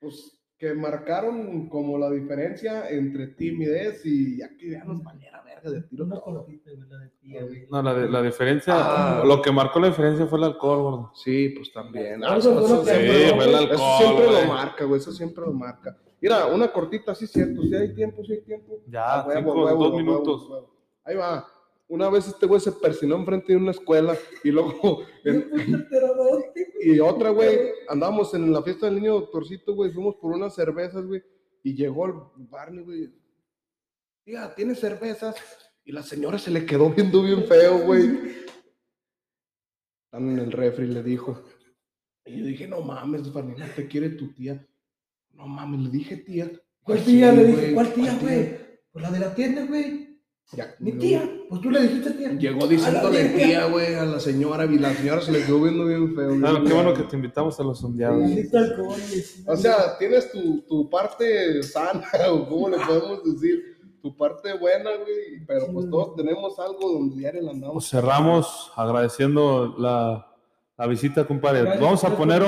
pues, que marcaron como la diferencia entre timidez y ya que ya nos valiera verga de tiro. Una todo. cortita, güey, la de tía, güey. No, la, de- la diferencia, Ah. lo que marcó la diferencia fue el alcohol, gordo. Sí, pues también. Algo eso, siempre, Sí, fue el eso alcohol, siempre güey. lo marca, güey, eso siempre lo marca. Mira, una cortita, sí, cierto, si hay tiempo, sí hay tiempo. Ya, Ah, huevo, cinco, huevo, dos huevo, minutos. huevo. Ahí va. Una vez este güey se persinó enfrente de una escuela y luego *laughs* en-. *laughs* Y otra, güey, andábamos en la fiesta del niño doctorcito, güey, fuimos por unas cervezas, güey, y llegó el Barney, güey. Tía, ¿tiene cervezas? Y la señora se le quedó viendo bien feo, güey. Están en el refri, le dijo. Y yo dije, no mames, Barney, no te quiere tu tía. No mames, le dije tía. ¿Cuál "Ay, tía? sí, Le dije, ¿cuál tía, güey? Pues la de la tienda, güey. Mi tía. Pues tú le dijiste tía. Llegó diciéndole tía, güey, a la señora, y la señora se le quedó viendo bien feo. Claro, bien qué bueno que te invitamos a los sondeados. O sea, tienes tu, tu parte sana, *laughs* o cómo le podemos decir, tu parte buena, güey, pero pues todos tenemos algo donde diario Pues andamos. cerramos agradeciendo la, la visita, compadre. Gracias, Vamos a poner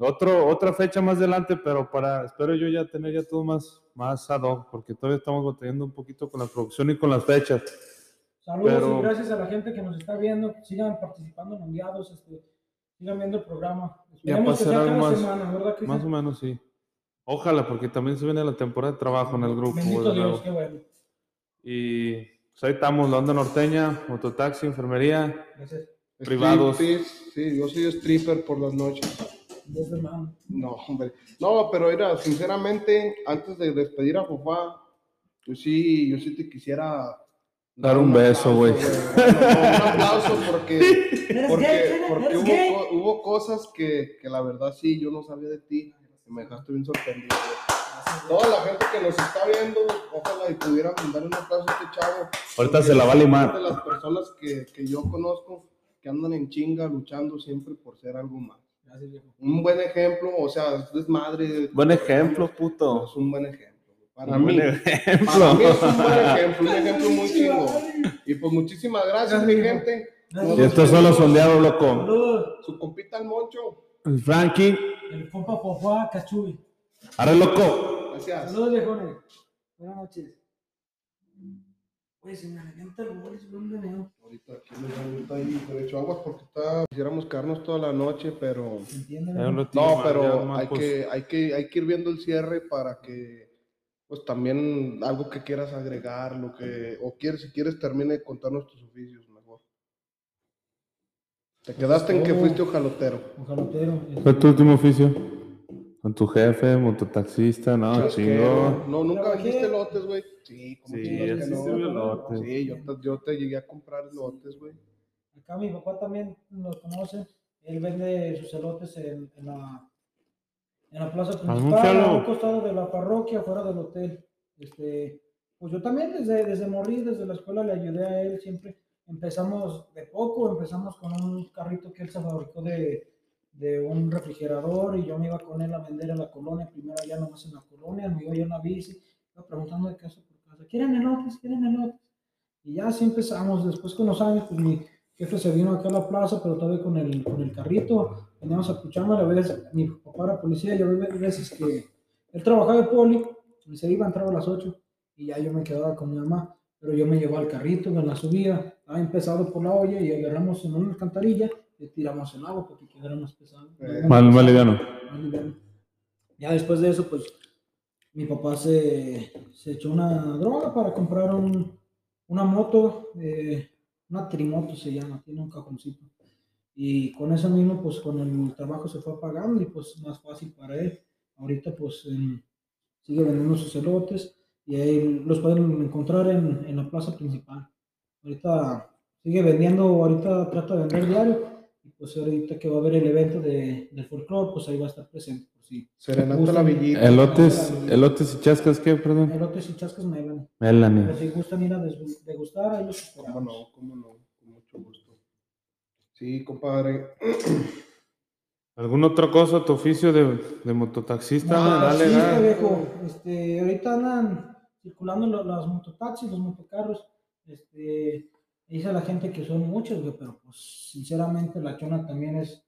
otro, otra fecha más adelante, pero para, espero yo ya tener ya todo más, más ad hoc, porque todavía estamos batallando un poquito con la producción y con las fechas. Saludos Pero- y gracias a la gente que nos está viendo. Sigan participando en mundiados, este, sigan viendo el programa. Ya pasará algo más- semana, ¿verdad? Más o menos, sí. Ojalá, porque también se viene la temporada de trabajo en el grupo. Bendito de Dios, nuevo. qué bueno. Y pues ahí estamos, la onda norteña, mototaxi, enfermería. Gracias. privados. Striptease, Sí, yo soy stripper por las noches. No, hombre. No, pero mira, sinceramente, antes de despedir a Fofá, yo sí, yo sí te quisiera Dar un beso, güey. Un aplauso porque *laughs* Porque, porque hubo, hubo cosas que, que la verdad sí, yo no sabía de ti. y Me dejaste bien sorprendido. Toda la gente que nos está viendo, ojalá y pudieran mandar un aplauso a este chavo. Ahorita se la va a limar. De las personas que, que yo conozco que andan en chinga luchando siempre por ser algo más. Un buen ejemplo, o sea, es desmadre. Buen ejemplo, puto. Es un buen ejemplo. Para Un mí, buen para ejemplo. mí es un buen ejemplo, un ejemplo muy chingón. Y pues muchísimas gracias, mi gente. Y estos son los sondeados, loco. Saludos. Su compita el Moncho. El Frankie. El Pompa Fofá Cachuy. Arre, loco. Gracias. Saludos, viejones. Buenas noches. Güey, se me revienta el bolis, ¿dónde veo? Ahorita aquí les dan ahorita ahí derecho aguas porque está, quisiéramos quedarnos toda la noche, pero un no, pero hay pues, que, hay que, hay que ir viendo el cierre para que, pues también algo que quieras agregar, lo que, o quieres, si quieres termine de contarnos tus oficios mejor. Te quedaste en que todo. fuiste ojalotero. Un jalotero. este, ¿Fue tu último oficio? ¿Con tu jefe, mototaxista? No, chingo. No, nunca dijiste lotes, güey. Sí, como Sí, que sí, no. lotes. Sí, yo te, yo te llegué a comprar lotes, güey. Acá mi papá también los conoce. Él vende sus elotes en, en la, en la plaza principal, a un costado de la parroquia, fuera del hotel. Este, pues yo también desde, desde morir, desde la escuela le ayudé a él siempre. Empezamos de poco, empezamos con un carrito que él se fabricó de, de un refrigerador y yo me iba con él a vender a la colonia, primero allá nomás en la colonia, me iba yo en la bici, iba preguntando de casa por casa, ¿quieren elotes? ¿Quieren elotes? Y ya así empezamos, después con los años, pues mi jefe se vino acá a la plaza, pero todavía con el, con el carrito, veníamos a Puchama, a veces mi papá era policía, y había veces que él trabajaba de poli, y se iba, entraba a las 8, y ya yo me quedaba con mi mamá, pero yo me llevaba el carrito en la subida, estaba empezado por la olla, y agarramos en una alcantarilla, tiramos el agua para que quedara más pesado. Eh, Mal, mal liviano. más liviano. Ya después de eso, pues mi papá se, se echó una droga para comprar un- una moto, eh, una trimoto se llama, tiene un cajoncito. Y con eso mismo, pues con el trabajo se fue pagando y pues más fácil para él. Ahorita pues sigue vendiendo sus elotes y ahí los pueden encontrar en, en la plaza principal. Ahorita sigue vendiendo, ahorita trata de vender diario pues ahorita que va a haber el evento de, del folclore, pues ahí va a estar presente. Por si Serenata la Villita. Elotes, elotes y chascas, ¿qué? Perdón. elotes y chascas me van. Melanie. Pero si gustan ir a degustar, ahí los ¿Cómo esperamos. no? ¿Cómo no? Con mucho gusto. Sí, compadre. ¿Alguna otra cosa, tu oficio de, de mototaxista? No, man? Dale, sí, dale. viejo. Este, ahorita andan circulando lo- las mototaxis, los motocarros. Este, dice la gente que son muchos, güey, pero pues sinceramente la chona también es,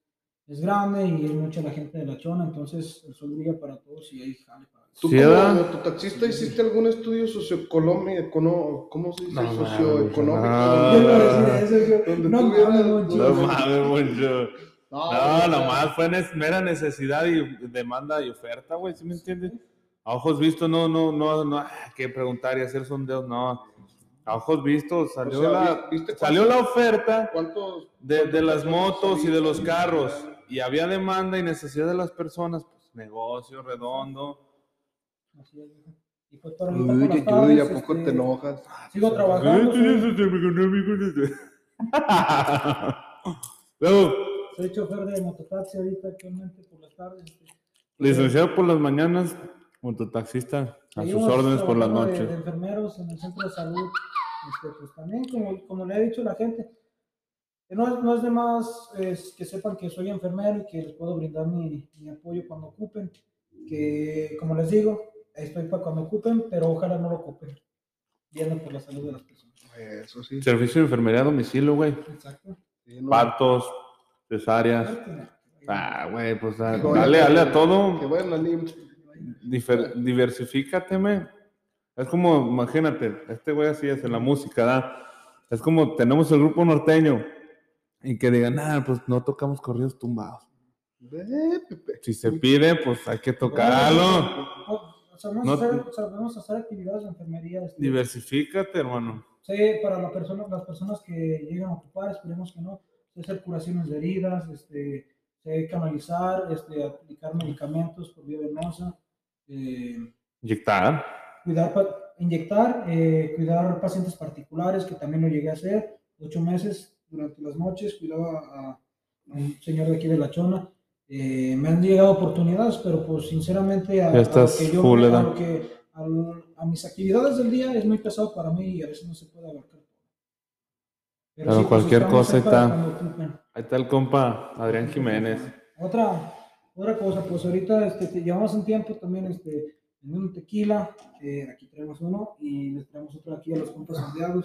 es grande y es mucha la gente de la chona, entonces el sol brilla para todos y hay jale para ¿Tú Sí, como ¿verdad? mototaxista hiciste algún estudio socioeconómico? ¿Cómo se dice? No, socioeconómico. no. No. No mames, mucho. No, No, no, nomás fue mera necesidad y demanda y oferta, güey, ¿sí me entiendes? A ojos vistos, no, no, no, no, hay que preguntar y hacer sondeos, no. A ojos vistos salió, O sea, la, vi- ¿viste salió la cuántos- oferta ¿Cuántos? de, las motos y de los carros y había demanda y necesidad de las personas, pues negocio redondo. Así es. Y pues por Uy, tardes, ¿a poco este, te enojas? Sigo trabajando. Luego, Soy chofer de mototaxi ahorita actualmente por las tardes. este, licenciado por las mañanas, mototaxista, a sus órdenes por las trabajando de-. De, enfermeros en el centro de salud. Este, pues también, como, como le he dicho la gente, no, es- no es de más es que sepan que soy enfermero y que les puedo brindar mi, mi apoyo cuando ocupen. Que, como les digo, estoy para cuando ocupen, pero ojalá no lo ocupen. Viendo por la salud de las personas. Eso sí. Servicio de enfermería a domicilio, güey. Exacto. Sí, no. Partos, cesáreas. Ah, güey, pues dale, dale a todo. Que bueno, diversifícate, me. Es como, imagínate, este güey así es en la música, ¿da? Es como tenemos el grupo norteño y que digan, ah, pues no tocamos corridos tumbados. Si se pide, pues hay que tocarlo. Sabemos, No- hacer, sabemos hacer actividades de enfermería. este, Diversifícate, hermano. Sí, para la persona, las personas que llegan a ocupar, esperemos que no, hacer curaciones de heridas, este, canalizar, este, aplicar medicamentos por vía venosa, eh, Inyectar. cuidar, inyectar, eh, cuidar pacientes particulares, que también lo llegué a hacer, ocho meses durante las noches, cuidaba a, a un señor de aquí de La Chona. Eh, me han llegado oportunidades, pero pues sinceramente a, Ya a estás lo que yo, full, a, que, a mis actividades del día es muy pesado para mí y a veces no se puede abarcar todo. Pero pues, cualquier estamos cosa está. Ahí está el compa Adrián Jiménez. Otra, otra cosa, pues ahorita este, te- llevamos un tiempo también este, en un tequila, eh, aquí tenemos uno y les traemos otro aquí a los compas Santiago.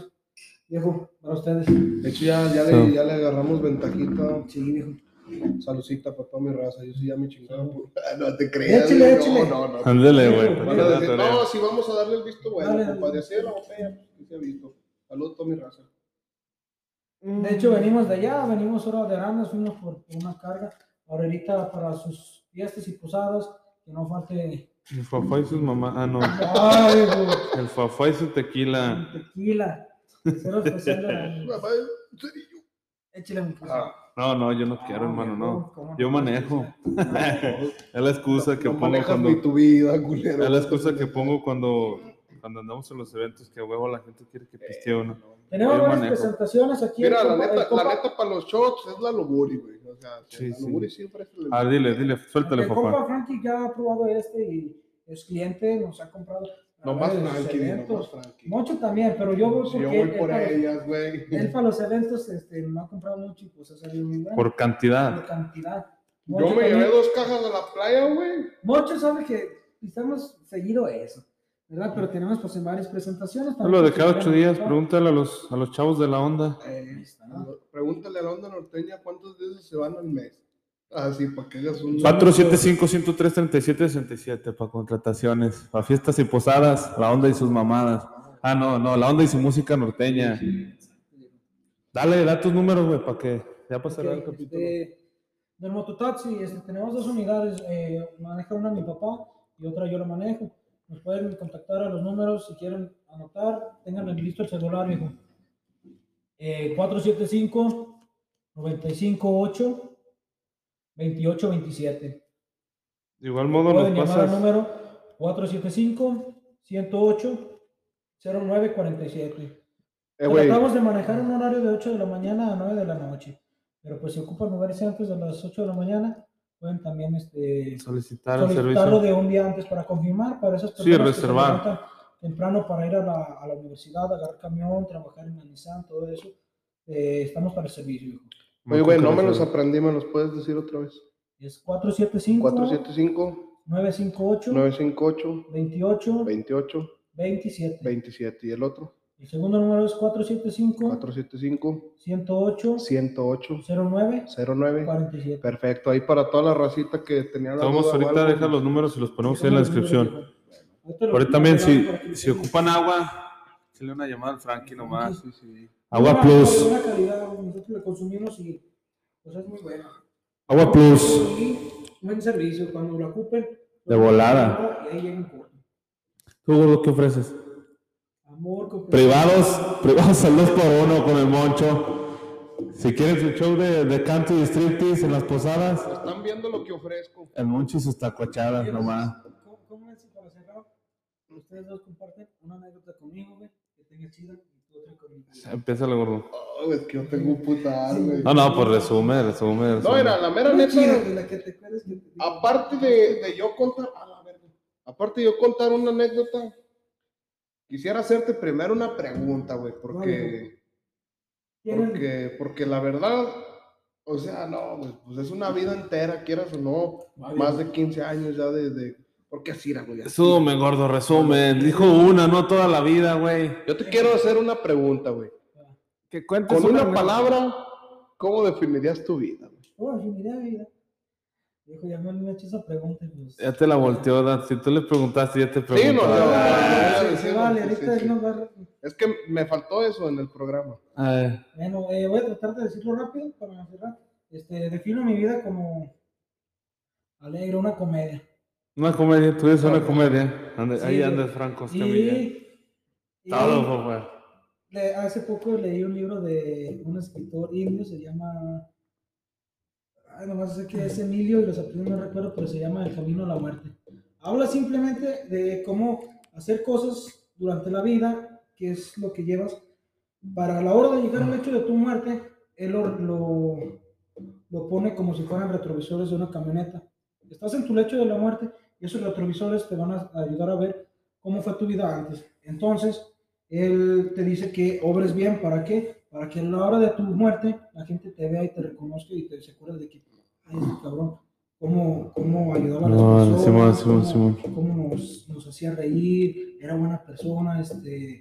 Viejo, para ustedes. De hecho, ya, ya, le, ya le agarramos ventajita. Sí, viejo. Saludcita para toda mi raza. Yo sí ya me chingaron. por- *laughs* Ah, No te creas. Échale, échale. No, no, no. Ándale, güey. No, si vamos a darle el visto bueno, Dale, compadre. Así la botella, que se ha visto. Saludos a toda mi raza. De hecho, venimos de allá, venimos ahora de Arandas, fuimos por, por una carga. Ahorita para sus fiestas y posadas, que no falte. El fafá y sus mamás. Ah, no. Ay, güey, El fafá y su tequila. tequila. *laughs* Échale cosa. Ah, No, no, yo no quiero, hermano, no. ¿Cómo Yo manejo. no, Es la excusa que no pongo cuando. ni tu vida, culero. Es la excusa que pongo cuando, cuando andamos en los eventos que a huevo la gente quiere que pistee uno. Tenemos Yo varias manejo. presentaciones aquí. Mira, el la neta, la neta para los shots es la Loburi, güey. O sea, Sí, la sí. Siempre es el A ver, dile, dile, suéltale, El papá. compa Frankie ya ha probado este y es cliente, nos ha comprado. a No más Frankie, no más Frankie. Mucho también, pero yo voy porque yo voy por ellas, güey. él para los eventos este, no ha comprado mucho y pues ha salido muy bueno. Por cantidad. Por cantidad. Yo me también- llevé dos cajas de la playa, güey. Mocho sabe que estamos seguido eso, ¿verdad? Pero tenemos pues en varias presentaciones. también, Lo de cada ocho días, pregúntale a los, a los chavos de la onda. Eh, está. Pregúntale a la onda norteña cuántos de esos se van al mes. Así, para que hagas un. 475-103-3767 para contrataciones, para fiestas y posadas, la onda y sus mamadas. Ah, no, no, la onda y su música norteña. Dale, da tus números, güey, para que ya pasará el capítulo. este, del mototaxi, este, tenemos dos unidades, eh, maneja una mi papá y otra yo la manejo. Nos pueden contactar a los números si quieren anotar, tengan listo el celular, hijo. Eh, 475-958-2827. De igual modo Pueden nos llamar al pasas. número 475-108-0947. Eh, güey. Tratamos de manejar un horario de 8 de la mañana a 9 de la noche. Pero pues si ocupan moverse antes de las 8 de la mañana, pueden también este, Solicitar el solicitarlo servicio. de un día antes para confirmar. Para esas Sí, personas que se reservar. temprano para ir a la, a la universidad, agarrar camión, trabajar en la Nissan, todo eso. eh, estamos para el servicio. hijo. Oye, güey, no me los aprendí, me los puedes decir otra vez. Es 475 475 958 958 28 28 27. 27 y el otro El segundo número es 475 475 108 108 09 09 47. Perfecto, ahí para toda la racita que tenía la Vamos ahorita, deja los números y los ponemos ahí en la descripción. Ahorita lo- Ahorita también, si, que lo si ocupan agua, échale una llamada al Frankie nomás. Sí, sí. Agua Buena- Plus. Buena calidad, nosotros la consumimos y pues es muy buena. Agua Plus. Y buen servicio, cuando la ocupen. De volada. Y ahí llega un. ¿Tú, gordo, qué ofreces? Amor, con- Privados, privados al 2 por 1 con el Moncho. Si quieren su show de, de canto y striptease en las posadas, Están viendo lo que ofrezco. el Moncho y sus tacuachadas nomás. ¿Cómo, cómo es para cerrar? Ustedes dos comparten una anécdota conmigo, güey, que tenga chida. Empieza el gordo. Oh, es que yo tengo un putal, güey. No, no, pues resume, resume. No, era la mera neta. Aparte de, de yo contar, a la verga. Aparte de yo contar una anécdota, quisiera hacerte primero una pregunta, güey, porque, porque, porque la verdad, o sea, no, güey, pues es una vida entera, quieras o no, Vale. más de 15 años ya de, de ¿por qué así, güey? así? Resume, gordo, resumen. Dijo una, no toda la vida, güey. Yo te quiero hacer una pregunta, güey. Que cuentes Con una palabra, ¿cómo definirías tu vida? güey? Mira, mira. Dijo, ya me han hecho esa pregunta. Pues, Ya te la volteó, Dan. Si tú le preguntaste, ya te Sí, preguntó. no, no, no, Ah, sí, sí, sí, sí, vale, sí, ahorita sí, él nos va Es que me faltó eso en el programa. Bueno, eh, voy a tratar de decirlo rápido para cerrar. Este, defino mi vida como alegre, una comedia. una comedia, tú eres una comedia. Ande- Sí, ahí andas, Franco Escamilla. Y, Todo, papá. hace poco leí un libro de un escritor indio, se llama. Nomás sé que es Emilio y los apellidos no recuerdo, pero se llama El Camino a la Muerte. Habla simplemente de cómo hacer cosas durante la vida, que es lo que llevas, para la hora de llegar al hecho de tu muerte, él lo, lo, lo pone como si fueran retrovisores de una camioneta. Estás en tu lecho de la muerte y esos retrovisores te van a ayudar a ver cómo fue tu vida antes. Entonces, él te dice que obres bien, ¿para qué? Para que a la hora de tu muerte la gente te vea y te reconozca y te se acuerde de que, ay, cabrón, cómo, cómo ayudaba a las No, personas, Simón, Simón, cómo, Simón. cómo nos, nos hacía reír, era buena persona, este,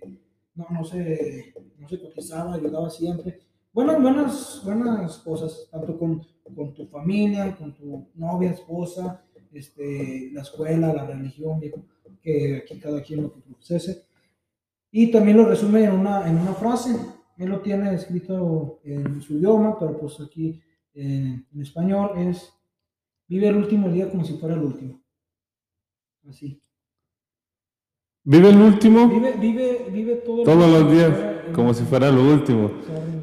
no, no, se, no se cotizaba, ayudaba siempre. Buenas, buenas, buenas cosas, tanto con, con tu familia, con tu novia, esposa, este, la escuela, la religión, viejo, que aquí cada quien lo que procese. Y también lo resume en una, en una frase. Él lo tiene escrito en su idioma, pero pues aquí eh, en español es, vive el último día como si fuera el último. Así. ¿Vive el último? Vive, vive, vive todo el Todos los días, fuera como si fuera el último.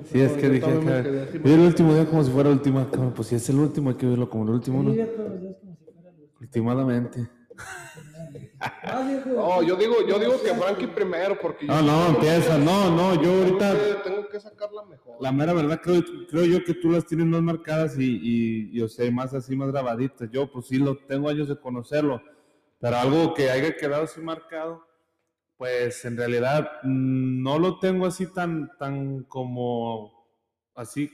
Sí, es que dije, acá, vive el último día como si fuera el último. Cabrón, Pues si es el último, hay que verlo como el último, ¿no? Vive todos los días como si fuera el último. Últimamente. *laughs* Ah. No, yo digo, yo digo que Frankie primero, porque No, yo no, empieza. No, no, yo tengo ahorita, que, tengo que sacarla mejor. la mera verdad, creo, creo yo que tú las tienes más marcadas y, y, y, o sea, más así, más grabaditas. Yo, pues sí, lo tengo años de conocerlo, pero algo que haya quedado así marcado, pues en realidad mm, no lo tengo así tan, tan como así,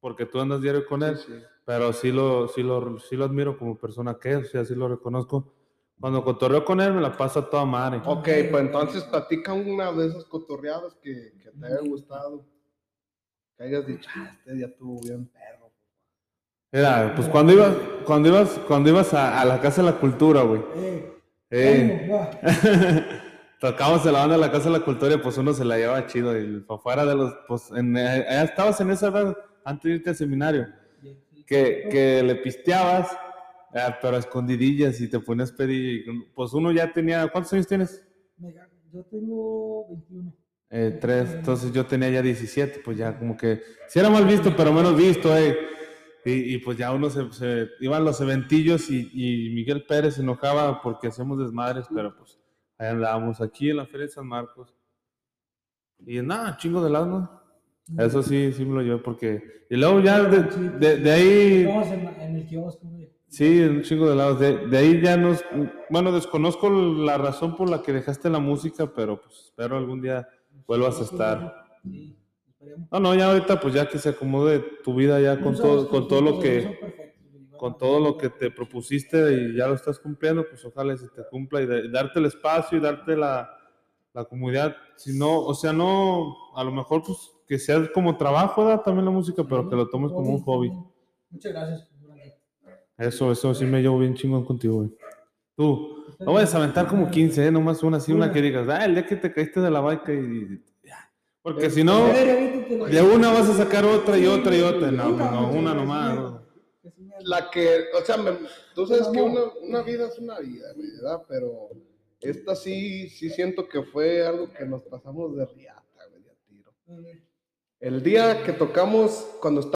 porque tú andas diario con él. Sí, sí. pero sí lo, sí lo, sí lo admiro como persona que es, o sea, sí lo reconozco. Cuando cotorreo con él me la paso a toda madre. Ok, pues entonces platica una de esas cotorreadas que, que te haya gustado. Que hayas dicho, ah, este día estuvo bien perro. Era, pues cuando ibas, cuando ibas, cuando ibas a, a la Casa de la Cultura, güey. Eh, Eh, *laughs* tocábamos en la banda de la Casa de la Cultura y pues uno se la llevaba chido. Y para afuera de los, pues, en, eh, estabas en esa edad antes de irte al seminario. Que, que le pisteabas, eh, pero a escondidillas y te ponías pedillo. y Pues uno ya tenía, ¿cuántos años tienes? Yo tengo 21. Eh, tres, entonces yo tenía ya 17, pues ya como que, sí era mal visto, pero menos visto, eh. Y, y pues ya uno se, se iban los eventillos y, y Miguel Pérez se enojaba porque hacíamos desmadres, pero pues ahí andábamos aquí en la Feria de San Marcos. Y nada, chingo de lado, ¿no? Eso sí, sí me lo llevé porque... Y luego ya de, de, de ahí... En, el kiosco. Sí, un chingo de lados. De, de ahí ya nos. Bueno, desconozco la razón por la que dejaste la música, pero pues espero algún día vuelvas a estar. No, no, ya ahorita pues ya que se acomode tu vida ya con todo, con todo lo que con todo lo que te propusiste y ya lo estás cumpliendo, pues ojalá se te cumpla y, de- y darte el espacio y darte la, la comodidad. Si no, o sea, no, a lo mejor pues que sea como trabajo, ¿verdad? También la música, pero que lo tomes como un hobby. Muchas gracias. Eso, eso sí me llevo bien chingón contigo, güey. Tú, no vayas a aventar como 15, ¿eh? Nomás una así, una que digas, ah, el día que te caíste de la bike y... ya. Porque si no, de una vas a sacar otra y otra y otra. No, no, no, una nomás. ¿no? La que, o sea, me- tú sabes que una, una vida es una vida, ¿verdad? Pero esta sí, sí siento que fue algo que nos pasamos de riata, güey, tiro. El día que tocamos, cuando